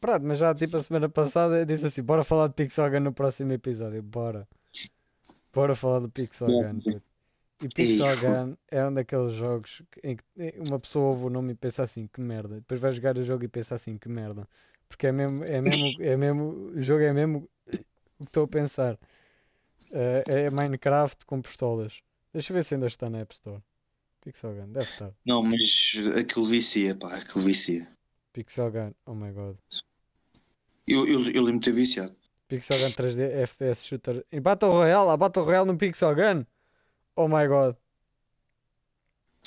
pronto, mas já tipo a semana passada eu disse assim, bora falar de Pixel Gun no próximo episódio, bora. Bora falar do Pixel Yeah, Gun. puto. E Gun é um daqueles jogos em que uma pessoa ouve o nome e pensa assim, que merda. Depois vai jogar o jogo e pensa assim, que merda. Porque é mesmo, é mesmo, <laughs> é mesmo, o jogo é mesmo <coughs> o que estou a pensar. Eh, é Minecraft com pistolas. Deixa eu ver se ainda está na App Store. Pixel Gun, deve estar. não, mas aquilo vicia, pá, aquilo vicia. Pixel Gun, oh my god. Eu, eu, eu lembro de ter viciado. Pixel Gun 3D, FPS Shooter. E Battle Royale, há Battle Royale no Pixel Gun? Oh my god.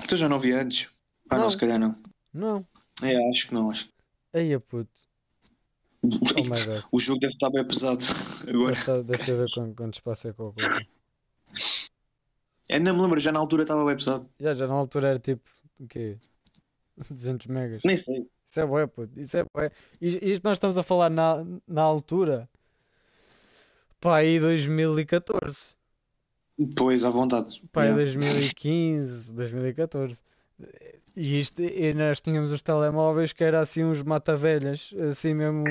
Então já não vi antes. Ah, não, Não. se calhar não. Não. É, acho que não, acho. Aí a puto. Oh my god. O jogo deve estar bem pesado <laughs> agora. Deixa eu ver quanto, quanto espaço é que ocupa. Ainda me lembro, já na altura estava bem pesado. Já, já na altura era tipo, o quê? 200 megas. Nem sei. Isso é bué, puto. Isso é bué. Isto nós estamos a falar na, na altura. Pá, aí 2014. Pois, à vontade. Pá, aí Yeah. 2015, 2014. E isto, e nós tínhamos os telemóveis que era assim uns mata-velhas, assim mesmo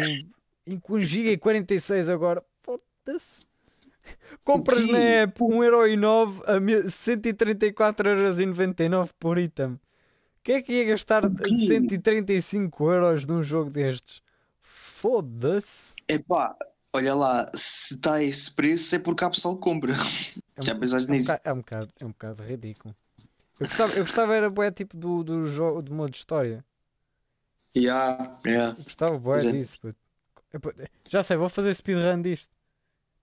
Em com 1 GB e 46 agora. Foda-se. Compras na app 1,9€ a me- 134,99€ por item. Quem é que ia gastar quê? 135€ num jogo destes? Foda-se. Epá, olha lá, se está a esse preço é porque há pessoal que compra. É <laughs> Já um- pensaste é um nisso? bocado- É um bocado, é um bocado ridículo. Eu gostava, eu gostava era bué tipo do, do jogo do modo história. Yeah, yeah. Eu gostava Pois é. disso. puto. Já sei, vou fazer speedrun disto.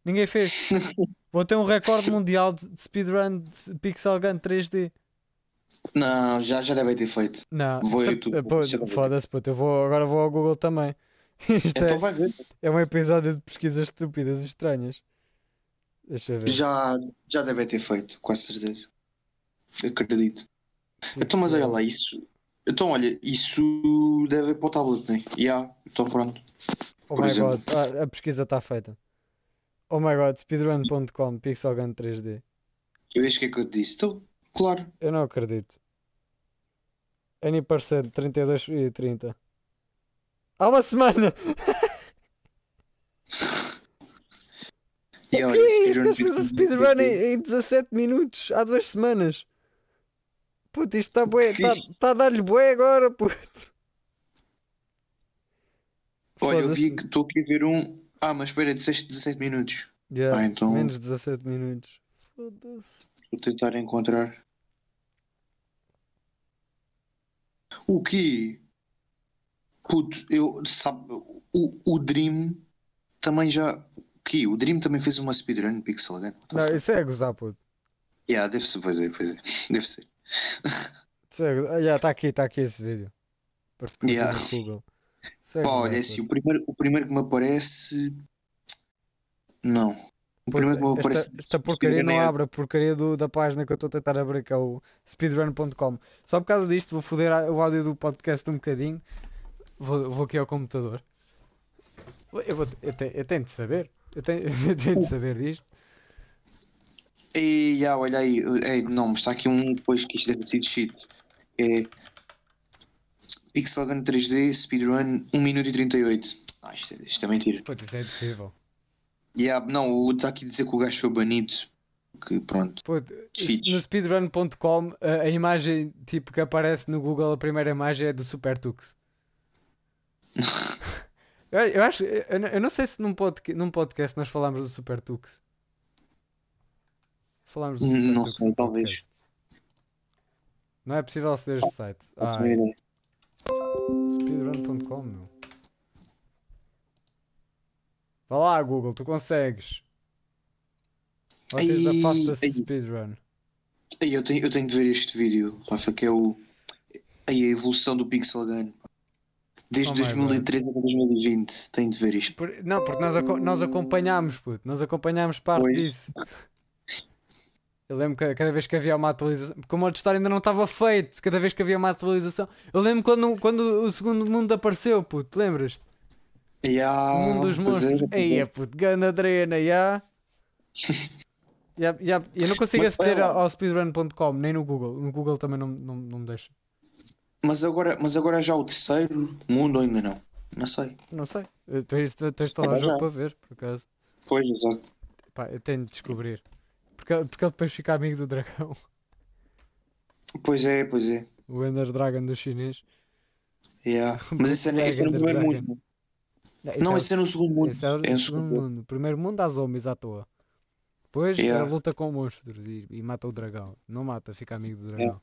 Ninguém fez. <laughs> Vou ter um recorde mundial de speedrun de Pixel Gun 3D. Não, já, já deve ter feito. Não, Vou YouTube, eh, foda-se, puto. Eu vou, agora vou ao Google também. <laughs> Isto Então é, vai ver. é um episódio de pesquisas estúpidas e estranhas. Deixa ver. Já, já deve ter feito, com certeza. Acredito. Então, mas olha lá, isso. Então, olha, isso deve ir para o tablet, né? Yeah, então pronto. Oh por my exemplo. god, ah, a pesquisa está feita. Oh my god, speedrun.com, Pixel Gun 3D. Eu acho que é que eu te disse. Então, claro. Eu não acredito. Any percent 32 e 30. Há uma semana! E olha, speedrun isto? Fez Pixel a speedrun em, em 17 minutos, há duas semanas. Puto, isto está bué, está tá a dar-lhe bué agora, puto. Olha, eu vi que estou aqui a ver um. Ah, mas espera, disseste 17 minutos. Yeah, Ah, então- Menos 17 minutos. Foda-se. Vou tentar encontrar. O quê? Puto, eu. Sabe, o, o Dream também já. O quê? O Dream também fez uma speedrun Pixel? What the Não, isso é a gozar, puto. Yeah, deve ser, pois é, pois é. <laughs> Deve ser. Isso é. Ah, já está aqui, está aqui esse vídeo. Parece que Yeah. Google. É Pá, olha, puto. assim, o primeiro, o primeiro que me aparece. Não. O primeiro que me aparece. esta, esta porcaria não é- abre a porcaria do- da página que eu estou a tentar abrir, que é o speedrun.com. Só por causa disto, vou foder o áudio do podcast um bocadinho. Vou, vou aqui ao computador. Eu, vou, eu, te- eu tenho de saber. Eu tenho, <laughs> eu tenho de saber disto. Ei, ah, olha aí. Ei, não, mas está aqui um depois que isto deve ter sido shit. É. Pixel Gun 3D Speedrun 1 minuto e 38. Ah, isto, é- isto é mentira. Puta, isso é impossível. Yeah, não, o está aqui a dizer que o gajo foi banido. Que pronto. Cheats. no speedrun.com a, a imagem tipo que aparece no Google, a primeira imagem é do Super Tux. <laughs> eu, eu acho, eu, não- eu não sei se num, podca- num podcast nós falámos do Super Tux. Falámos do Super não Tux sei, no talvez. podcast. Não é possível aceder a este site. Ah, speedrun.com, meu. Vá lá, Google, tu consegues. The Ai, fastest ai. speedrun? Ei, eu, tenho, eu tenho de ver este vídeo, Rafa, que é o. Aí, a evolução do Pixel Gun. Desde Oh my 2013 até 2020. Tenho de ver isto. Por- não, porque nós, nós acompanhámos, puto. Nós acompanhámos parte disso. Eu lembro que cada vez que havia uma atualização, porque o modo história ainda não estava feito, cada vez que havia uma atualização. Eu lembro quando, quando o segundo mundo apareceu, puto, lembras-te? Yeah, O mundo dos é, monstros. Aí é. é, puto, ganda adrena, já. <laughs> Ya, ya, Eu não consigo Mas, aceder lá. ao speedrun.com, nem no Google. No Google também não, não, não me deixa. Mas agora, mas agora é já o terceiro mundo ou ainda não? Não sei. Não sei. Eu Tens tens de calhar jogo para ver, por acaso. Pois, exato. Pá, eu tenho de descobrir. Porque, porque ele depois fica amigo do dragão. Pois é, pois é. O Ender Dragon do chinês. Yeah. <laughs> Mas esse é, esse é no Dragon. primeiro mundo. Esse Não, é o- esse é no segundo mundo. esse é o É no segundo segundo. mundo. Primeiro mundo há zombies à toa. Depois Yeah. luta com monstros e, e mata o dragão. Não mata, fica amigo do dragão.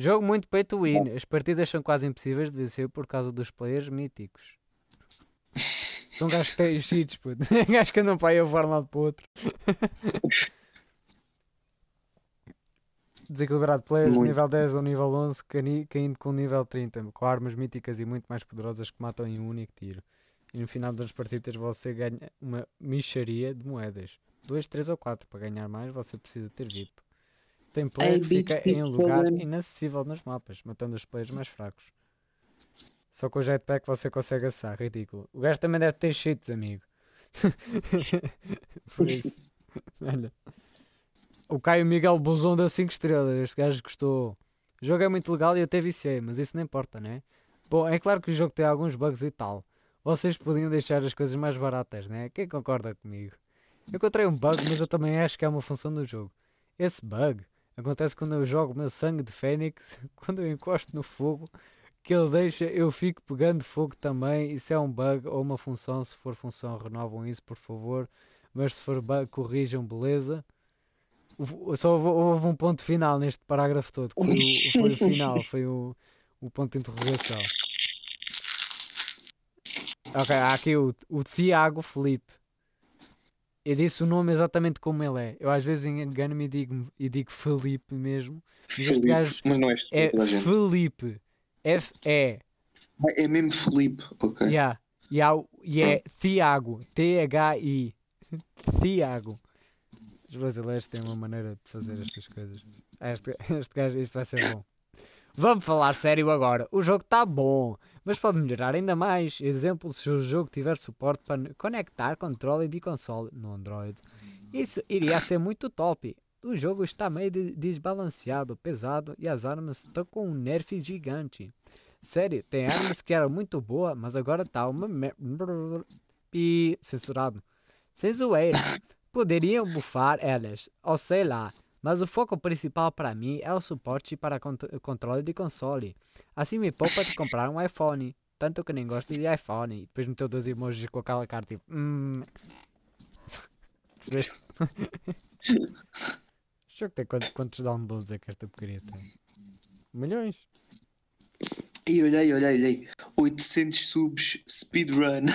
Jogo muito pay to win. As partidas são quase impossíveis de vencer por causa dos players míticos. São gajos que têm cheats, puto. <laughs> gajos que andam para aí a voar de um lado para o outro. Desequilibrado players, Muito. nível 10 ou nível 11, cani- caindo com nível 30, com armas míticas e muito mais poderosas que matam em um único tiro. E no final das partidas você ganha uma micharia de moedas. 2, 3 ou 4. Para ganhar mais você precisa ter VIP. Tem player que fica em um lugar inacessível nos mapas, matando os players mais fracos. Só com o jetpack você consegue acessar, ridículo. O gajo também deve ter cheats, amigo. <laughs> Por isso, olha. O Caio Miguel Buzão deu 5 estrelas. Este gajo gostou. O jogo é muito legal e até viciei, mas isso não importa, né? Bom, é claro que o jogo tem alguns bugs e tal. vocês podiam deixar as coisas mais baratas, né? Quem concorda comigo? Eu encontrei um bug, mas eu também acho que é uma função do jogo. Esse bug acontece quando eu jogo o meu sangue de Fênix, <laughs> quando eu encosto no fogo, que ele deixa, eu fico pegando fogo também. Isso é um bug ou uma função. Se for função, renovam isso, por favor. Mas se for bug, corrijam, beleza. Só houve, houve um ponto final neste parágrafo todo. que Foi o, foi o final, <laughs> foi o, o ponto de interrogação. Ok, há aqui o, o Tiago Felipe. Eu disse o nome exatamente como ele é. Eu às vezes engano-me e digo, e digo Felipe mesmo. Mas este Felipe, gajo Mas não é é. Felipe. F-E. Ah, É mesmo Felipe, ok. Yeah. E, há o- e é Tiago. T-H-I. Tiago. Os brasileiros têm uma maneira de fazer estas coisas. Este, este gajo, isto vai ser bom. Vamos falar sério agora. O jogo está bom, mas pode melhorar ainda mais. Exemplo, se o jogo tiver suporte para conectar controle de console no Android. Isso iria ser muito top. O jogo está meio de- desbalanceado, pesado e as armas estão com um nerf gigante. Sério, tem armas que eram muito boa, mas agora tá uma e censurado. Sem zoeira. Poderiam bufar elas, ou sei lá, mas o foco principal para mim é o suporte para cont controle de console. Assim me poupa de comprar um iPhone. Tanto que nem gosto de iPhone. E depois meteu dois emojis com aquela cara tipo. Hum. O <laughs> jogo tem quantos, quantos downloads é que esta porcaria tem? Milhões. E olhei, olhei, olhei. 800 subs, speedrun.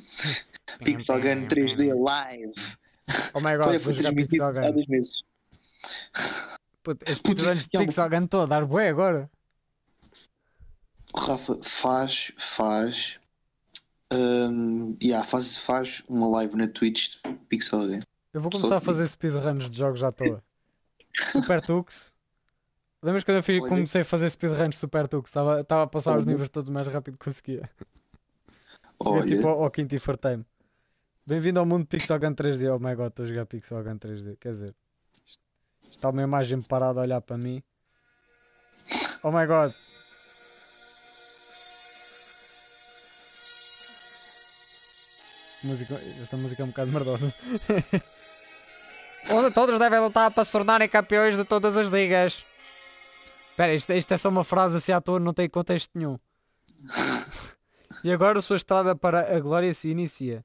<laughs> Pixel Gun 3D live. Oh my god, foi jogar transmitido Pixel há dois meses. Puta, as Puta, de Pixel Gun estou a dar bué agora. Rafa, faz, faz. hum, yeah, faz, faz uma live na Twitch de Pixel Gun. Eu vou Só começar a que- fazer speedruns de jogos à toa. <laughs> Super Tux. Lembras quando eu Olha. comecei a fazer speedruns de Super Tux? Estava estava a passar os níveis todos o mais rápido que conseguia. Olha, tipo ao, ao quinto e fartei-me. Bem-vindo ao mundo de Pixel Gun 3D. Oh my god, estou a jogar Pixel Gun 3D. Quer dizer, está uma imagem parada a olhar para mim. Oh my god. Música, esta música é um bocado merdosa. <laughs> Todos devem lutar para se tornarem campeões de todas as ligas. Espera, isto, isto é só uma frase assim à toa, não tem contexto nenhum. E agora a sua estrada para a glória se inicia.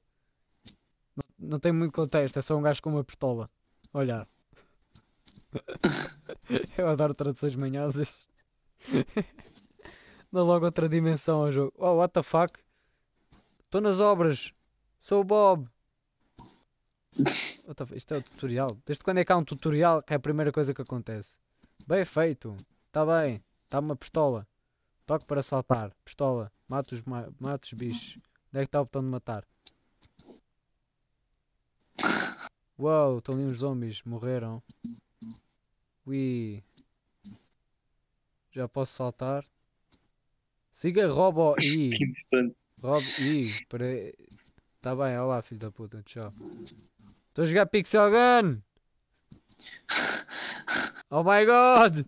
Não, não tem muito contexto, é só um gajo com uma pistola. Olha. <laughs> Eu adoro traduções manhosas. <laughs> Dá logo outra dimensão ao jogo. Oh, what the fuck? Estou nas obras. Sou o Bob. Isto é o tutorial. Desde quando é que há um tutorial que é a primeira coisa que acontece? Bem feito. Está bem. Está uma pistola. Toque para saltar. Pistola. Mata os, ma- mata os bichos. Onde é que está o botão de matar? Uau, estão ali uns zombies. Morreram. Ui. Já posso saltar. Siga Robo <laughs> I. que interessante. Rob I. Tá bem, olá filho da puta. Tchau. Estou a jogar Pixel Gun. <laughs> Oh my god!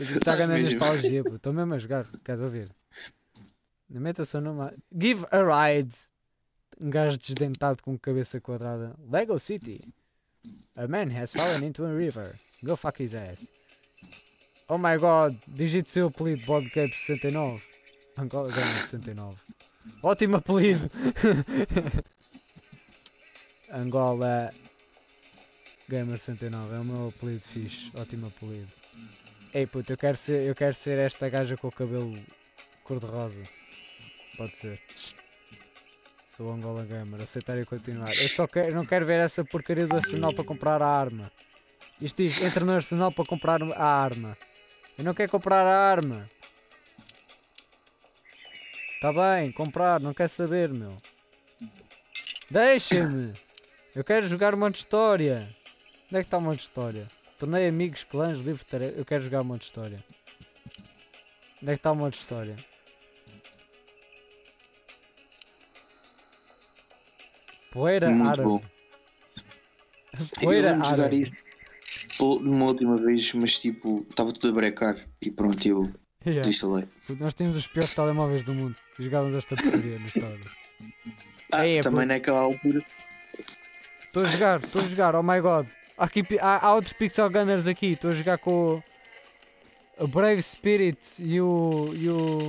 Está mesmo? nostalgia, pô. Estou mesmo a jogar, queres ouvir? Meta seu nome. a- Give a ride. Um gajo desdentado com cabeça quadrada. Lego City. A man has fallen into a river. Go fuck his ass. Oh my god. Digite seu apelido Bodcape 69. Angola Gamer 69. Ótimo apelido. Angola Gamer 69. É o meu apelido fixe. Ótimo apelido. Ei puto, eu quero ser, eu quero ser esta gaja com o cabelo cor-de-rosa. Pode ser. Sou Angola Gamer, aceitar e continuar. Eu só quero, não quero ver essa porcaria do arsenal para comprar a arma. Isto diz, entra no arsenal para comprar a arma. Eu não quero comprar a arma. Tá bem, comprar, não quero saber, meu. Deixa-me! Eu quero jogar um de história. Onde é que está um de história? Tornei amigos, clãs, livre tarefa. Eu quero jogar um de história. Onde é que está um de história? Poeira Muito árabe. bom. Poeira eu jogar isso pô, numa última vez, mas tipo, estava tudo a brecar e pronto, eu Yeah. desinstalei. Nós temos os piores telemóveis do mundo. Jogávamos esta porcaria no estádio. Ah, Ei, é também por- naquela altura. Estou a jogar, estou a jogar, oh my god. Há, aqui, há, há outros Pixel Gunners aqui, estou a jogar com o, o Brave Spirit e o, e o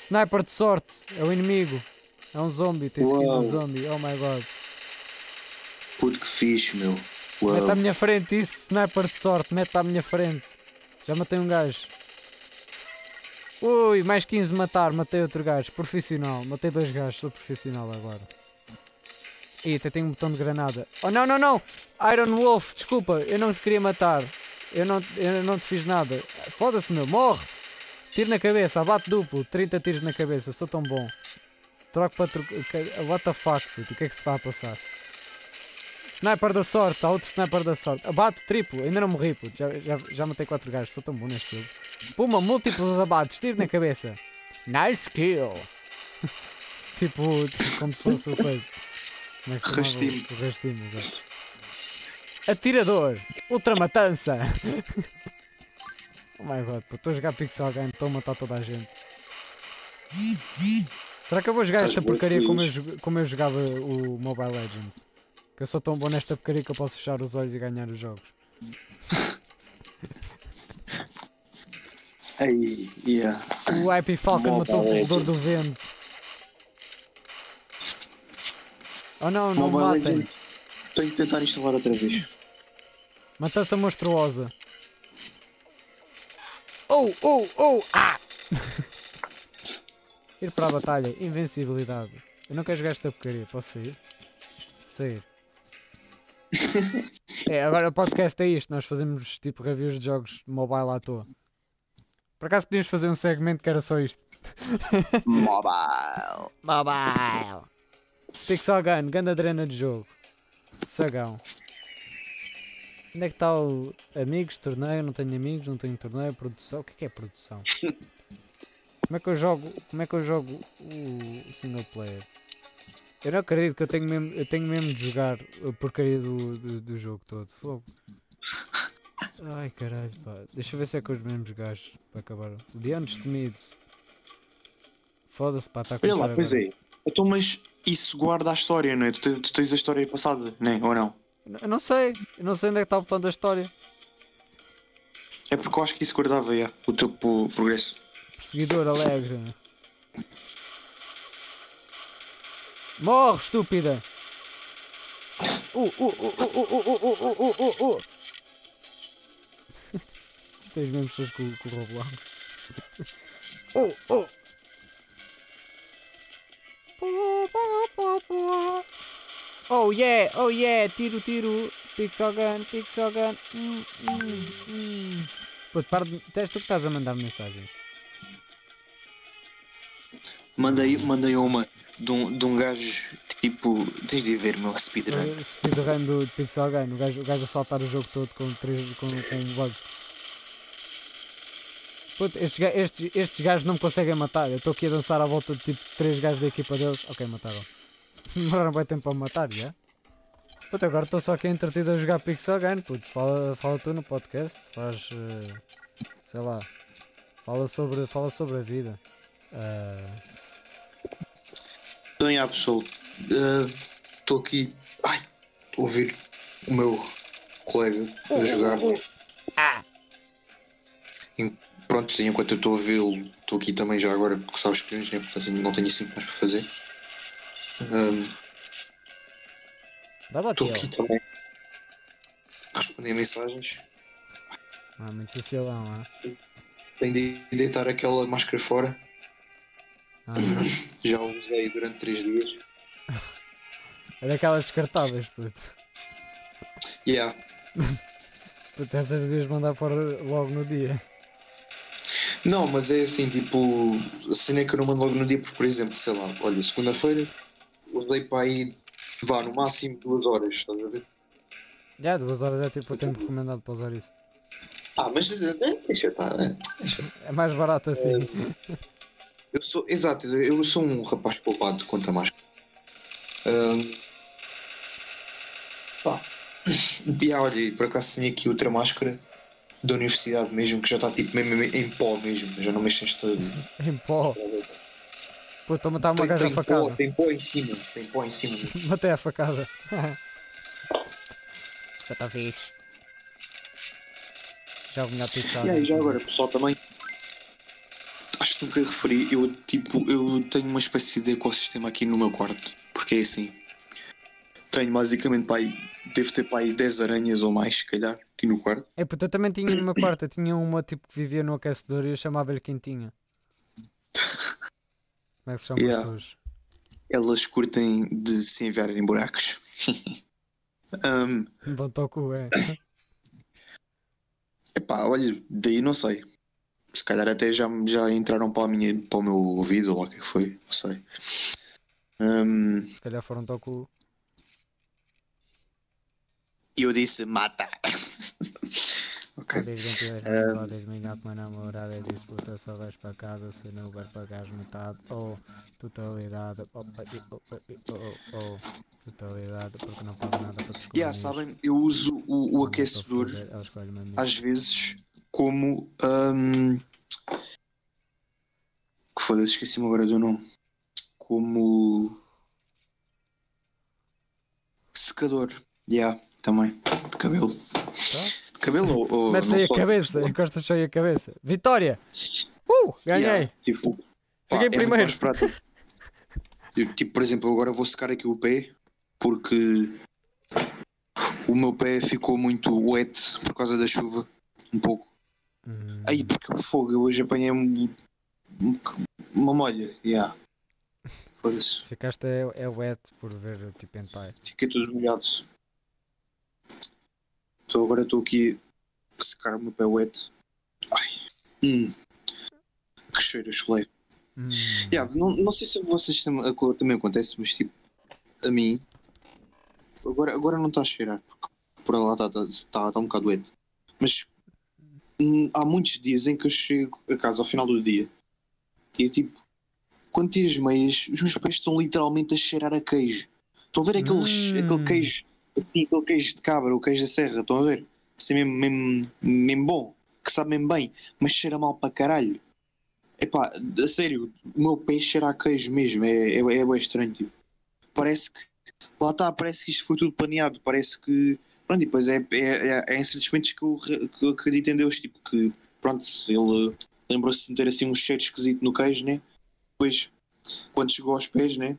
Sniper de sorte, é o inimigo. É um zombie, tem skin Uau. de zombie, oh my god. Puto que fixe, meu. Mete à Uau. minha frente isso, Sniper de sorte, mete à minha frente. Já matei um gajo. Ui, mais 15 matar, matei outro gajo, profissional. Matei dois gajos, sou profissional agora. Ih, até tenho um botão de granada. Oh não, não, não! Iron Wolf, desculpa, eu não te queria matar. Eu não, eu não te fiz nada. Foda-se, meu, morre! Tiro na cabeça, abate duplo, 30 tiros na cabeça, sou tão bom. Troco para trocar. What the fuck, puto, o que é que se está a passar? Sniper da sorte, há outro sniper da sorte. Abate triplo, ainda não morri, puto. Já, já, já matei 4 gajos, sou tão bom neste jogo. Puma, múltiplos abates, tiro na cabeça. Nice kill! tipo, <laughs> tipo, como se fosse o coisa. Como é que se chamava? Rastimo. O Rastimo, exato. Atirador, ultramatança. <laughs> oh my god, puto, estou a jogar Pixel Game, estou a matar toda a gente. Será que eu vou jogar Estás esta porcaria como eu, como eu jogava o Mobile Legends? Que eu sou tão bom nesta porcaria que eu posso fechar os olhos e ganhar os jogos. <laughs> Ei, yeah. O IP Falcon Mobile matou o corredor do Legends. vento. Oh não, não Mobile matem. Legends. Tenho que tentar instalar outra vez. Matança monstruosa. Oh, oh, oh, ah! <laughs> Ir para a batalha, invencibilidade. Eu não quero jogar esta porcaria, posso sair? Sair. <laughs> é, agora o podcast é isto, nós fazemos tipo reviews de jogos mobile à toa. Por acaso podíamos fazer um segmento que era só isto. <laughs> Mobile. Mobile. Pixel Gun, grande adrena de jogo. Sagão. Onde é que está o amigos, torneio? Não tenho amigos, não tenho torneio, produção. O que é que é produção? <laughs> Como é que eu jogo? Como é que eu jogo o single player? Eu não acredito que eu tenho mesmo, eu tenho mesmo de jogar a porcaria do, do, do jogo todo. Fogo. Ai caralho, pá. Deixa eu ver se é com os mesmos gajos para acabar. O Diano destemido. Foda-se, pá, está a começar lá, pois agora. é. Então, mas isso guarda a história, não é? Tu tens, tu tens a história passada, não é? Ou não? Eu não sei, eu não sei onde é que está o botão da história. É porque eu acho que isso guardava yeah, o teu pro- progresso. Perseguidor alegre. Morre, estúpida! Uh, uh, uh, uh, uh, uh, uh, uh, uh, uh, uh. Tens mesmo pessoas com, com o Roblox. Uh, uh. Pu, pu. Oh yeah, oh yeah, tiro, tiro, pixel gun, pixel gun. Hum, hum, hum. Puto, para de. És tu que estás a mandar mensagens. Mandei, mandei uma de um, de um gajo tipo. Tens de ver, meu, speedrun. O speedrun do Pixel Gun, o gajo, o gajo a saltar o jogo todo com, três, com, com bugs. Puto, estes, estes, estes gajos não me conseguem matar. Eu estou aqui a dançar à volta de tipo três gajos da equipa deles. Ok, mataram. <laughs> Demoraram bem tempo para me matar, já? Puto, agora estou só aqui entretido a jogar Pixel Gun. Puto, fala, fala tu no podcast. Faz. eh, sei lá. Fala sobre, fala sobre a vida. Ah, Então, yeah, pessoal. Estou aqui. Ai, estou a ouvir o meu colega a jogar. Ah, Em- Pronto, sim, enquanto eu estou a vê-lo, estou aqui também já agora, porque sabes que né? Porque assim não tenho assim mais para fazer. Estou bateu. aqui também. a Responder mensagens. Ah, muito socialão, ah. Tenho de deitar aquela máscara fora. Ah. <coughs> Já usei durante 3 dias. É daquelas descartáveis, puto. Yeah. <laughs> Puto, essas devias mandar fora logo no dia. Não, mas é assim, tipo, a cena é que eu não mando logo no dia, porque, por exemplo, sei lá, olha, segunda-feira usei para aí, vá, no máximo duas horas, estás a ver? Já, duas horas é tipo o tempo recomendado para usar isso. Ah, mas eh, deixa estar, né? É mais barato assim. <laughs> Eu sou, exato, eu sou um rapaz poupado quanto a máscara. Ahm, pá. E olha, por acaso tenho aqui outra máscara da universidade mesmo, que já está tipo mesmo em pó mesmo, já não mexo nesta. em pó. Pô, estou a matar uma Tem, gaja tem, pó, facada. tem pó em cima. Tem pó em cima. Matei <laughs> a facada. <laughs> Já está fixe. Já vinha a pichar. E aí, já agora, pessoal, também. Que referi. Eu, tipo, eu tenho uma espécie de ecossistema aqui no meu quarto. Porque é assim. Tenho basicamente, pai, devo ter pai 10 aranhas ou mais, se calhar, aqui no quarto. É, puto, eu também tinha no meu quarto. Eu tinha uma tipo que vivia no aquecedor e eu chamava-lhe Quentinha. Como é que se chama Yeah. teus? Elas curtem de se enviar em buracos. <laughs> um, Bom toco, é. epá, olha, daí não sei. Se calhar até já, já entraram para, a minha, para o meu ouvido, ou lá o que é que foi, não sei. Um, Se calhar foram toco. E eu disse mata. <laughs> ok. Desde 22 anos, podes mingar com uma namorada e disse puta só vais para casa se não vai pagares metade ou totalidade ou, ou, ou, ou, ou totalidade porque não pago nada para descobrir. Yeah, sabem, eu uso o, o aquecedor às vezes como. Um, foda-se, esqueci-me agora do nome. Como. Secador. Yeah, também. De cabelo. De cabelo ou. ou Mete aí a só- cabeça, encosta só aí a cabeça. Vitória! Uh! Ganhei! Yeah, tipo, pá, Fiquei é primeiro. Eu, tipo, por exemplo, agora vou secar aqui o pé porque o meu pé ficou muito wet por causa da chuva. Um pouco. Hum, Aí, porque o fogo, eu hoje apanhei um- uma molha. Yeah. Foda-se. Ficaste é, é wet por ver tipo hentai. Fiquei todo molhado. Então agora estou aqui a secar o meu pé wet. Ai. Hum. Que cheiro a chulé. Hum, Yeah, não, não sei se vocês tam- a cor também acontece, mas tipo, a mim agora, agora não está a cheirar, porque por lá está tá, tá, tá um bocado doente. Mas hum, há muitos dias em que eu chego a casa ao final do dia e é tipo, quando tiro as meias, os meus pés estão literalmente a cheirar a queijo. Estão a ver aqueles, Hum. aquele queijo assim, aquele queijo de cabra, o queijo da serra, estão a ver? Assim mesmo, mesmo, mesmo bom, que sabe mesmo bem, mas cheira mal para caralho. Epá, a sério, o meu pé cheira a queijo mesmo, é, é, é bem estranho. Tipo. Parece que, lá está, parece que isto foi tudo planeado, parece que, pronto, e depois é, é, é, é em certos momentos que eu, que eu acredito em Deus, tipo, que, pronto, ele lembrou-se de meter assim um cheiro esquisito no queijo, né? Depois, quando chegou aos pés, né?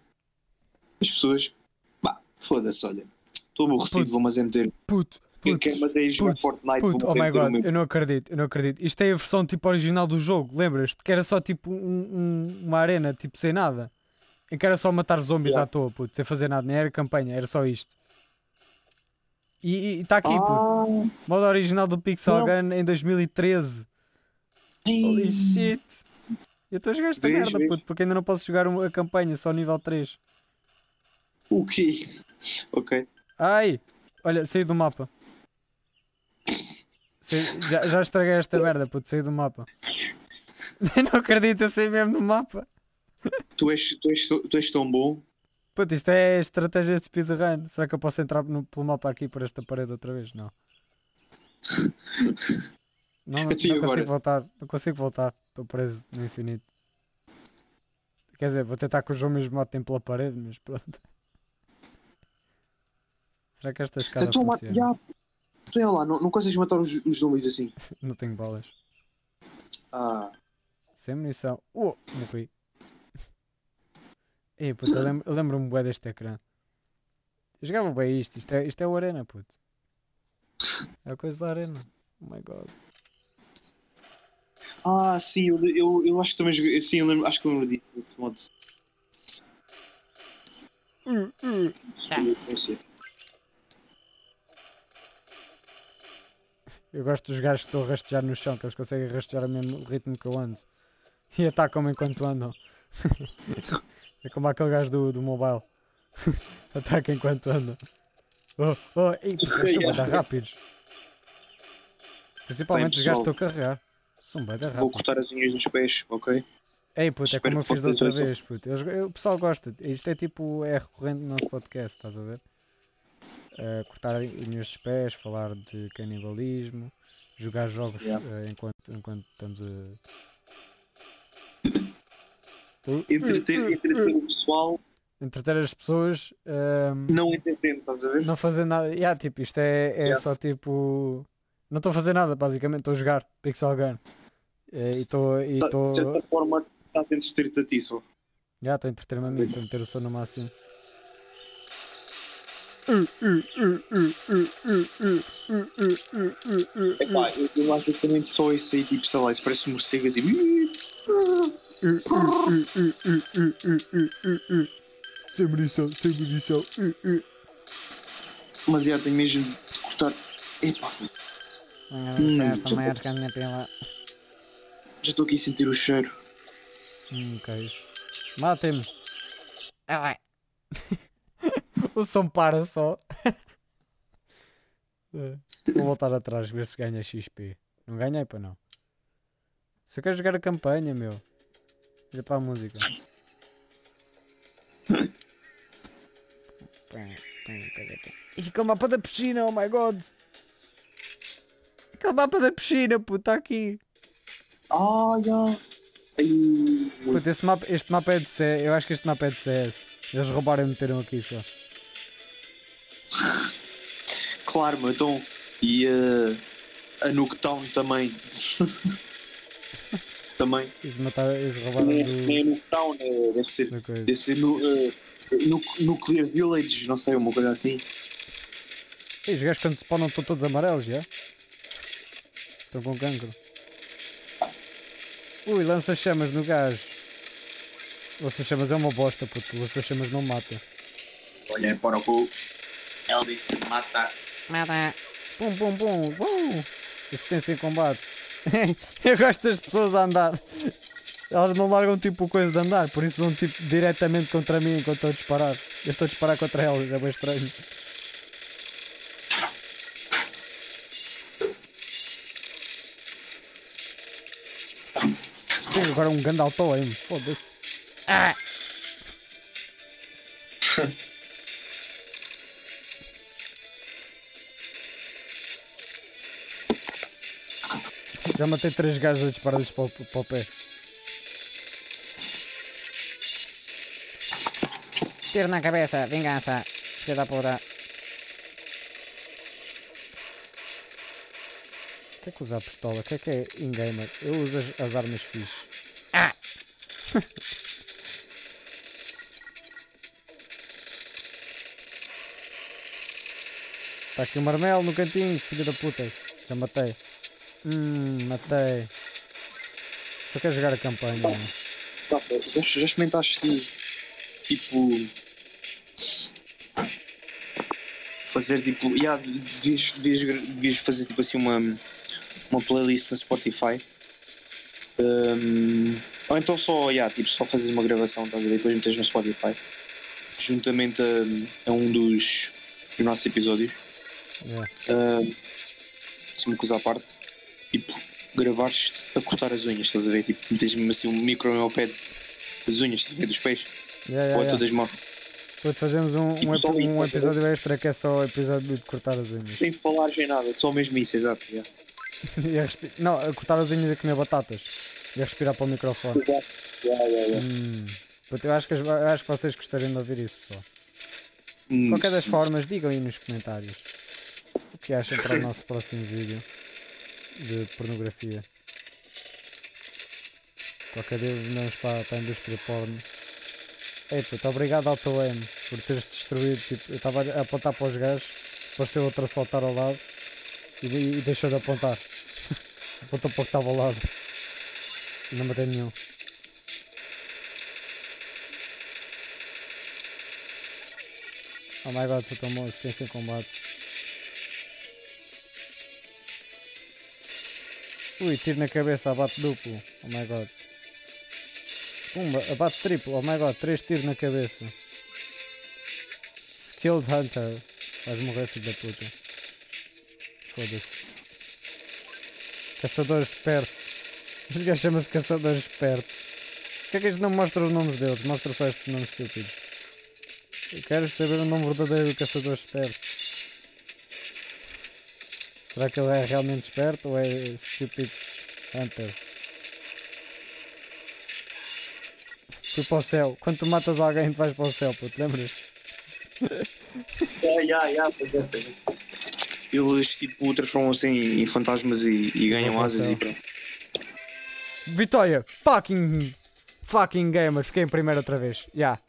As pessoas, pá, foda-se, olha, estou aborrecido, Puto. vou mas é meter, puto, puto, quer mas é jogar puto, Fortnite, puto, oh my god, eu não acredito, eu não acredito. Isto é a versão tipo original do jogo, lembras-te? Que era só tipo um- um- uma arena, tipo sem nada. Em que era só matar zombies Yeah. à toa, puto, sem fazer nada, nem era campanha, era só isto. E está aqui, puto. Ah, Modo original do Pixel Não. Gun em 2013. Holy shit! Eu estou a jogar esta Vês, merda, vês? puto, porque ainda não posso jogar a campanha, só nível 3. o quê? Ok. Ai! Olha, saí do mapa. Saí- já, já estraguei esta merda, puto, saí do mapa. <laughs> Não acredito, eu saí mesmo do mapa. Tu és, tu, és, tu és tão bom. Puto, isto é estratégia de speedrun. Será que eu posso entrar no, pelo mapa aqui por esta parede outra vez? Não. <laughs> Não, não, <laughs> não agora? consigo voltar. Não consigo voltar. Estou preso no infinito. Quer dizer, vou tentar que o João mesmo matem pela parede, mas pronto. Será que esta escada Então, funciona? é lá, não, não consegues matar os, os zombies assim. <laughs> Não tenho balas. Ah, Sem munição. Uh, morri. <laughs> Ei, puto, eu lembro- lembro-me bem deste ecrã. Eu jogava bem isto. Isto é, isto é o Arena, puto. É a coisa da Arena. Oh my god. Ah sim, eu, eu, eu acho que também joguei. Sim, eu lembro, acho que eu lembro disso, desse modo. Uh, uh. Eu gosto dos gajos que estão a rastejar no chão, que eles conseguem rastejar ao mesmo ritmo que eu ando. <laughs> E atacam-me enquanto andam. <laughs> é como aquele gajo do, do mobile. <laughs> Ataca enquanto andam. Oh, oh, ei, eles são rápidos. Principalmente os gajos que estão a carregar. São bem Vou cortar as unhas dos pés, ok? Ei, puto, é Espero como eu fiz outra vez, puto. Eles- eu- o pessoal gosta. Isto é tipo, é recorrente no nosso podcast, estás a ver? Eh, cortar unhas dos pés, falar de canibalismo, jogar jogos Yeah. eh, enquanto, enquanto estamos a. <coughs> Entreter, entreter o pessoal, Entreter as pessoas. ahm, não entendendo, estás a ver? não fazer nada. Yeah, tipo, isto é, é Yeah. só tipo. Não estou a fazer nada, basicamente. Estou a jogar Pixel Gun. Eh, E estou. E Tá- estou. De certa forma, está sendo restrito a ti só. Já estou a entreter-me a mim, sem meter o som no máximo. Epá, eu, eu basicamente só esse aí, tipo, sei lá, isso parece um morcego assim. Sem munição, sem munição. Mas já tem mesmo de cortar. Epá, foda. Hum, a minha pila. já estou aqui a sentir o cheiro. Hum, queijo. Matem-me. Ah. <laughs> O som para só. É. <laughs> Vou voltar atrás, ver se ganha XP. Não ganhei para não. Se eu quero jogar a campanha, meu. Olha para a música. <laughs> E fica o mapa da piscina, oh my god! Aquele mapa da piscina, puto, está aqui. Ai, Puto, esse mapa, este mapa é de CS. Eu acho que este mapa é de CS. Eles roubaram e meteram aqui só. claro, meu, então. E a. a Nuketown também. <laughs> também. Eles, mataram, eles roubaram Nem, do, nem a Nuketown, é, deve ser. Deve ser no, eh, no, Nuclear Village, não sei, uma coisa assim. E os gajos quando spawnam estão todos amarelos, já? Estão com cancro. Ui, lança chamas no gajo. Lança chamas é uma bosta, puto. Lança chamas não mata. Olha para o cu. Ela disse mata. Mata. Pum, pum, pum, pum. Assistência em combate. <laughs> Eu gosto das pessoas a andar. Elas não largam tipo coisa de andar, por isso vão tipo diretamente contra mim enquanto estou a disparar. Eu estou a disparar contra elas, é bem estranho. Tenho agora um grande auto aim, foda-se. Ah, Já matei três gajos a disparar-lhes para, o- para o pé. tiro na cabeça. Vingança. Filha da puta. O que é que usa a pistola? O que é que é in-gamer? Eu uso as, as armas fixe. Ah, Está aqui o marmelo no cantinho, filho da puta. Já matei. Hum, matei. Só quero jogar a campanha. mano. Tá, já, já experimentaste tipo. Fazer tipo. Yeah, devias, devias, devias fazer tipo assim uma, uma playlist na Spotify. Um, ou então só, yeah, tipo, só fazer uma gravação, estás a ver? Depois metes no Spotify. Juntamente a, a um dos, dos nossos episódios. Yeah. Uh, assim, uma coisa à parte, tipo, gravares a cortar as unhas, estás a ver? Tipo, metes mesmo assim um micro meu pé das unhas, estás a ver? Dos pés, Yeah, ou yeah, yeah. yeah. das mãos, Depois fazemos um, um, Tipo, só um ver? episódio extra que é só o episódio de cortar as unhas. sem falar em nada, só mesmo isso, exato. Yeah. <laughs> Não, a cortar as unhas e comer batatas. E a respirar para o microfone. Yeah, yeah, yeah. Hum. Eu acho, que, eu acho que vocês gostariam de ouvir isso, pessoal. De Hum, qualquer das formas, digam aí nos comentários o que acham para o nosso próximo vídeo de pornografia. Qualquer dia vamos para, para a indústria porno. Ei, puto, obrigado ao teu M por teres destruído. Tipo, eu estava a apontar para os gajos, pareceu outro a saltar ao lado e, e deixou de apontar. <laughs> Apontou para o que estava ao lado. Não matei nenhum. Oh my god, tão bom, assistência em combate. Ui, tiro na cabeça, abate duplo. Oh my god. Pumba, abate triplo. Oh my god, três tiros na cabeça. Skilled Hunter. Vais morrer, filho da puta. Foda-se. Caçador esperto. Este gajo chama-se Caçador esperto. Porquê é que isto não mostra os nomes deles? Mostra só estes nomes estúpidos. Eu quero saber o nome verdadeiro do caçador esperto. Será que ele é realmente esperto ou é stupid hunter? fui para o céu. Quando tu matas alguém, tu vais para o céu, lembras? Yeah, yeah, pois é, pois é. Eles tipo transformam-se em, em fantasmas e, e ganham asas e pronto. Vitória! Fucking. Fucking gamer! Fiquei em primeiro outra vez. Ya.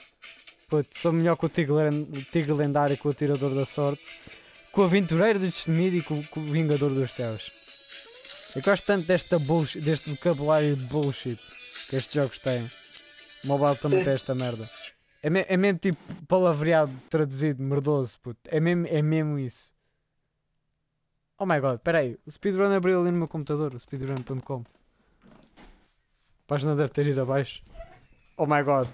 Puto, sou melhor que o tigre, tigre lendário, com o tirador da sorte, com o aventureiro destemido e com, com o vingador dos céus. Eu gosto tanto desta bullshit, deste vocabulário de bullshit que estes jogos têm. O mobile também tem esta merda. É, me- é mesmo tipo palavreado traduzido, merdoso, puto. É mesmo, é mesmo isso. Oh my god, peraí. O speedrun abriu ali no meu computador, speedrun.com. Página deve ter ido abaixo. Oh my god.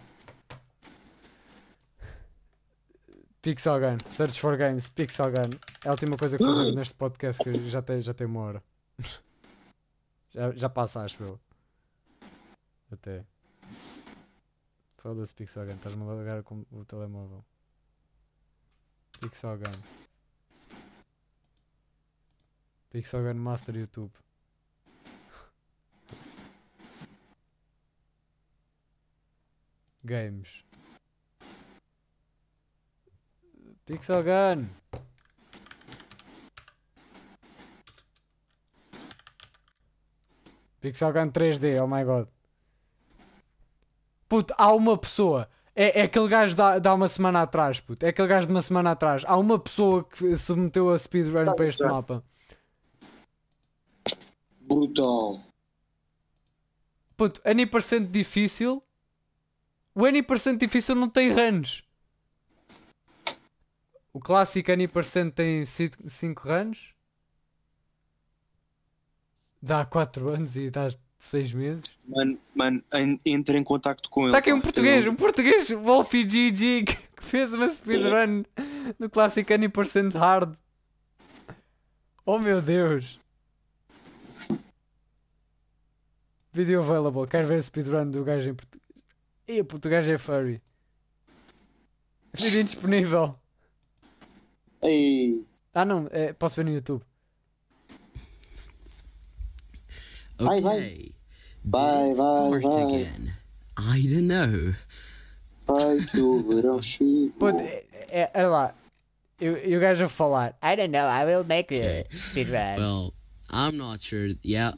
Pixel Gun, Search for Games, Pixel Gun. É a última coisa que fazemos neste podcast que já tem, já tem uma hora. <laughs> Já, já passa, acho eu. Até. Foda-se, Pixel Gun, estás-me a largar com o telemóvel. Pixel Gun. Pixel Gun Master YouTube. Games. Pixel Gun. Pixel Gun 3D, oh my god. Puto, há uma pessoa. É, é aquele gajo da, da uma semana atrás, puto. É aquele gajo de uma semana atrás. Há uma pessoa que se meteu a speedrun para este tá. mapa. Brutal. Puto, N% difícil. O N% difícil não tem runs. O clássico N% tem 5 runs. Dá 4 anos e dá 6 meses. Mano, mano, en- entra em contacto com ele. Está aqui um português, um português, Wolfie GG, que que fez uma speedrun no clássico N% hard. Oh meu Deus! Video available, quero ver a speedrun do gajo em português. Puto, o gajo é furry. Vídeo indisponível. Ei, Ah não, é, posso ver no YouTube. Vai, vai. Okay. Vai, vai, vai. I don't know. vai que o verão chegou. É, é, olha lá. E o- e gajo a falar. I don't know, I will make a speedrun. Well, I'm not sure. Yeah,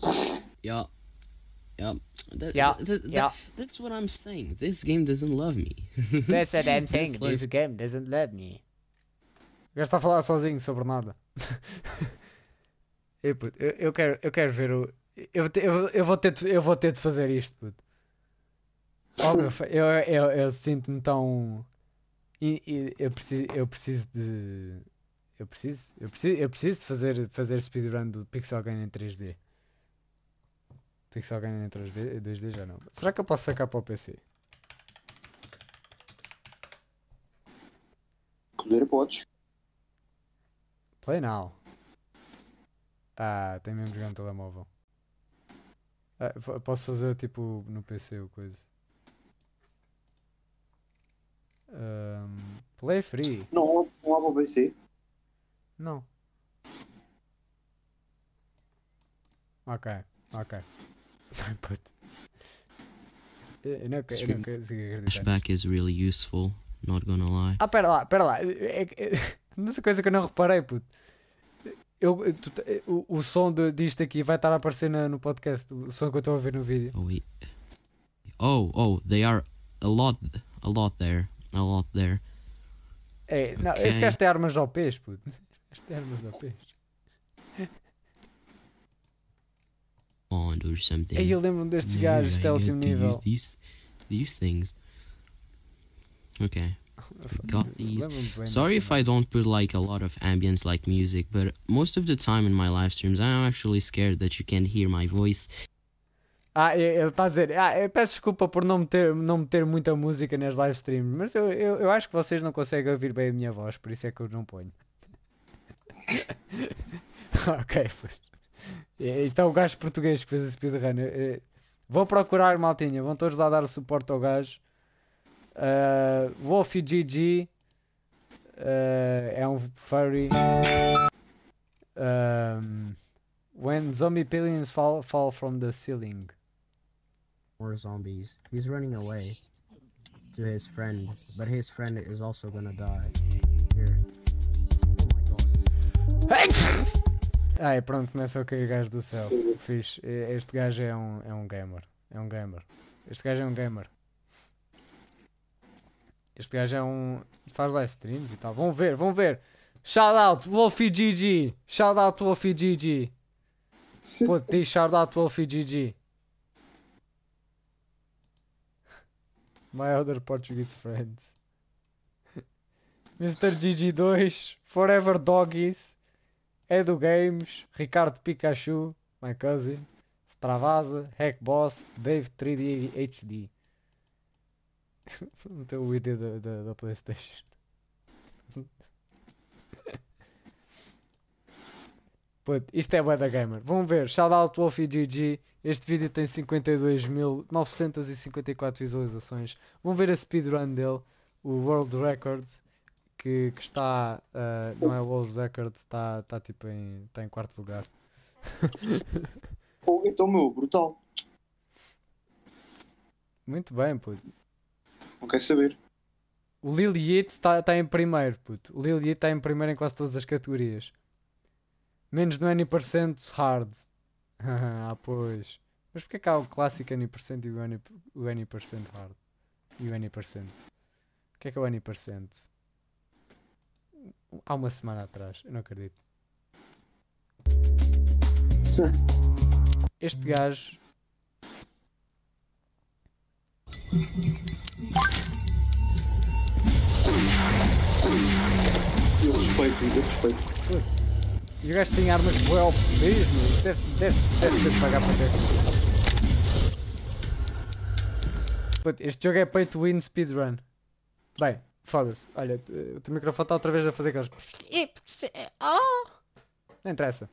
yeah, yeah. That, Yeah, that- that- yeah. That's what I'm saying. This game doesn't love me. <laughs> That's what I'm <laughs> saying. This game doesn't love me. O gajo está a falar sozinho sobre nada. <laughs> Ei, puto, eu, eu quero, eu quero ver o. Eu, vou ter- eu, eu, vou ter de, eu vou ter de fazer isto, puto. Oh, eu, eu, eu sinto-me tão. e- e eu, preciso, eu preciso de. Eu preciso, eu preciso, eu preciso de fazer, fazer speedrun do Pixel Gun em 3D. Pixel Gun em 3D, 2D já não. Será que eu posso sacar para o PC? Poder podes. Play now. Ah, tem mesmo jogar no telemóvel. Ah, po- posso fazer tipo no PC ou coisa. Ahm, play free. Não, não há para o PC. Não. Ok, ok. Puto. Eu eu não, que- eu não consigo acreditar. nisto. Flashback is really useful. Not gonna lie. Ah, pera lá, pera lá. É, é, <laughs> coisa que eu não reparei, puto. Eu, tu- o, o som de, disto aqui vai estar a aparecer na- no podcast. O som que eu estou a ouvir no vídeo. Oh. Oh, oh, they are a lot, a lot there, a lot there. É, não, Ok. <laughs> esse gajo tem armas OPs, puto. Este tem armas OPs. Bond or something. Aí eu lembro-me destes Yeah, gajos, é o get último nível. These, these things. Okay. <laughs> got these. Sorry if I don't put like a lot of ambience like music, but most of the time in my live streams, I'm actually scared that you can't hear my voice. Ah, e- ele está a dizer, ah, eu peço desculpa por não meter, não meter muita música nas live streams, mas eu, eu, eu acho que vocês não conseguem ouvir bem a minha voz, por isso é que eu não ponho. <laughs> ok, pois. É, Isto é o gajo português que fez a speedrun. É, Vou procurar, maltinha, vão todos lá dar o suporte ao gajo. Uh, Wolfie GG uh, é um furry. Um, when zombie pillions fall, fall from the ceiling. More zombies. He's running away. to his friend, but his friend is also gonna die. Here. Oh my god. Ai, pronto, começa a cair gajo do céu. Fiz. Este gajo é um, é um gamer. É um gamer. Este gajo é um gamer. Este gajo é um. faz live streams e tal. Vão ver, vão ver. Shout out, Wolfie GG. Shout out, Wolfie GG. Pô, diz shout out, Wolfie GG. My other Portuguese friends. <laughs> Mr. GG2, Forever Doggies, Edu Games, Ricardo Pikachu, my cousin, Stravasa, Hack Boss, Dave 3D HD. Meteu o ID da, da, da Playstation. <laughs> Puto, isto é da gamer. Vão ver, shout out Wolfie GG. Este vídeo tem 52.954 visualizações. Vão ver a speedrun dele, o World Records, que, que está. ah, não é o World Records, está, está tipo em, está em quarto lugar. Então, meu, brutal. Muito bem, puto. Não quer saber. O Lil Yeet está tá em primeiro, puto. O Lil Yeet está em primeiro em quase todas as categorias. Menos no N% hard. <laughs> ah, pois. Mas porquê que há o clássico N% e o N%, o N% hard? E o N%? O que é que é o N%? Há uma semana atrás, eu não acredito. Este gajo Eu respeito, eu respeito. E o gajo tem armas bué OPs, meu. Isto deve, deve, deve ter de pagar para testar. Este jogo é pay to win speedrun. Bem, foda-se. Olha, o teu microfone está outra vez a fazer aqueles. Não interessa.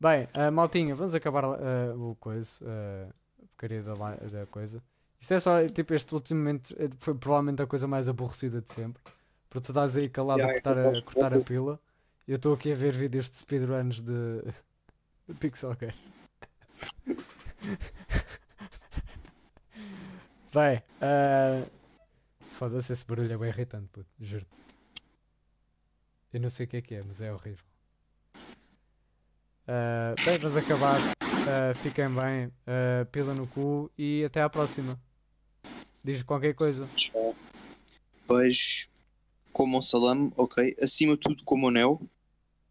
Bem, ah, maltinha, vamos acabar ah, o coisa. ah, a porcaria da, da coisa. Isto é só, tipo, este último momento foi provavelmente a coisa mais aborrecida de sempre. Porque tu estás aí calado a Yeah, cortar, eu a, gosto cortar a pila. E eu estou aqui a ver vídeos de speedruns de, <laughs> de Pixel Gun. <laughs> Bem, ah, foda-se, esse barulho é bem irritante, puto, juro-te. Eu não sei o que é que é, mas é horrível. Ah, bem, vamos acabar. Ah, fiquem bem, ah, pila no cu e até à próxima. Diz qualquer coisa. Tchau. Beijo. Comam salame, ok. Acima de tudo, comam neo.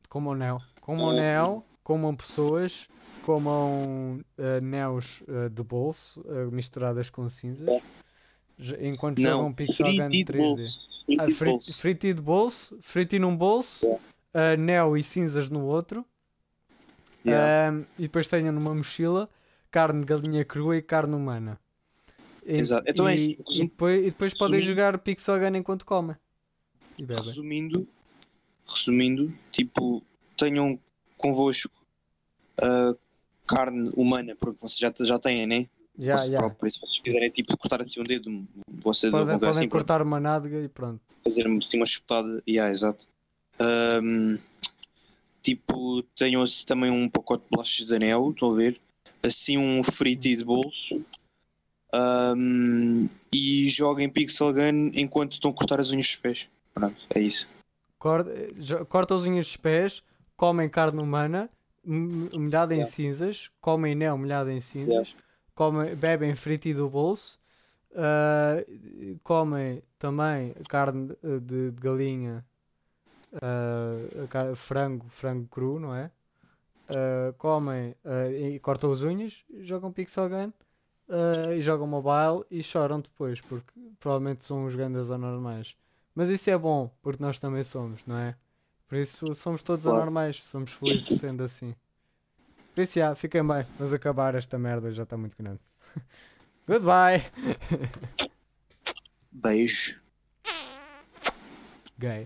Comam neo. Comam neo, comam pessoas, comam ah, neos de bolso misturadas com cinzas. Enquanto jogam Não, Pixel Gun frito de 3D. bolso. Frito Ah, de bolso. frito de bolso, frito num bolso, ah, neo e cinzas no outro. Yeah. Ahm, e depois tenho numa mochila carne de galinha crua e carne humana. E, Exato. Então é e, assim, e resum- depois, e depois podem jogar Pixel Gun enquanto comem. E. Resumindo, resumindo, tipo, tenham convosco ah, carne humana, porque vocês já, já têm, né? Já, Vosso já. próprio, se vocês quiserem tipo, cortar assim um dedo, Podem, um podem assim, pronto, cortar uma nádega e pronto. fazer assim uma espetada. Yeah, exato. Ahm, tipo, tenham assim também um pacote de bolachas de anel, estão a ver? Assim um frito de bolso. Ahm, e joguem Pixel Gun enquanto estão a cortar as unhas dos pés. Pronto, é isso. Corta, corta as unhas dos pés, comem carne humana molhada em cinzas, comem neo molhado em cinzas, comem, bebem frito do bolso, ah, comem também carne eh, de, de galinha, ah, a car- frango, frango cru, não é? Ah, comem ah, e cortam as unhas, jogam Pixel Gun ah, e jogam mobile e choram depois, porque provavelmente são os grandes anormais. Mas isso é bom, porque nós também somos, não é? Por isso somos todos anormais, somos felizes sendo assim. Por isso, já, fiquem bem, vamos acabar esta merda, já está muito grande. <laughs> Goodbye! Beijo. Gay.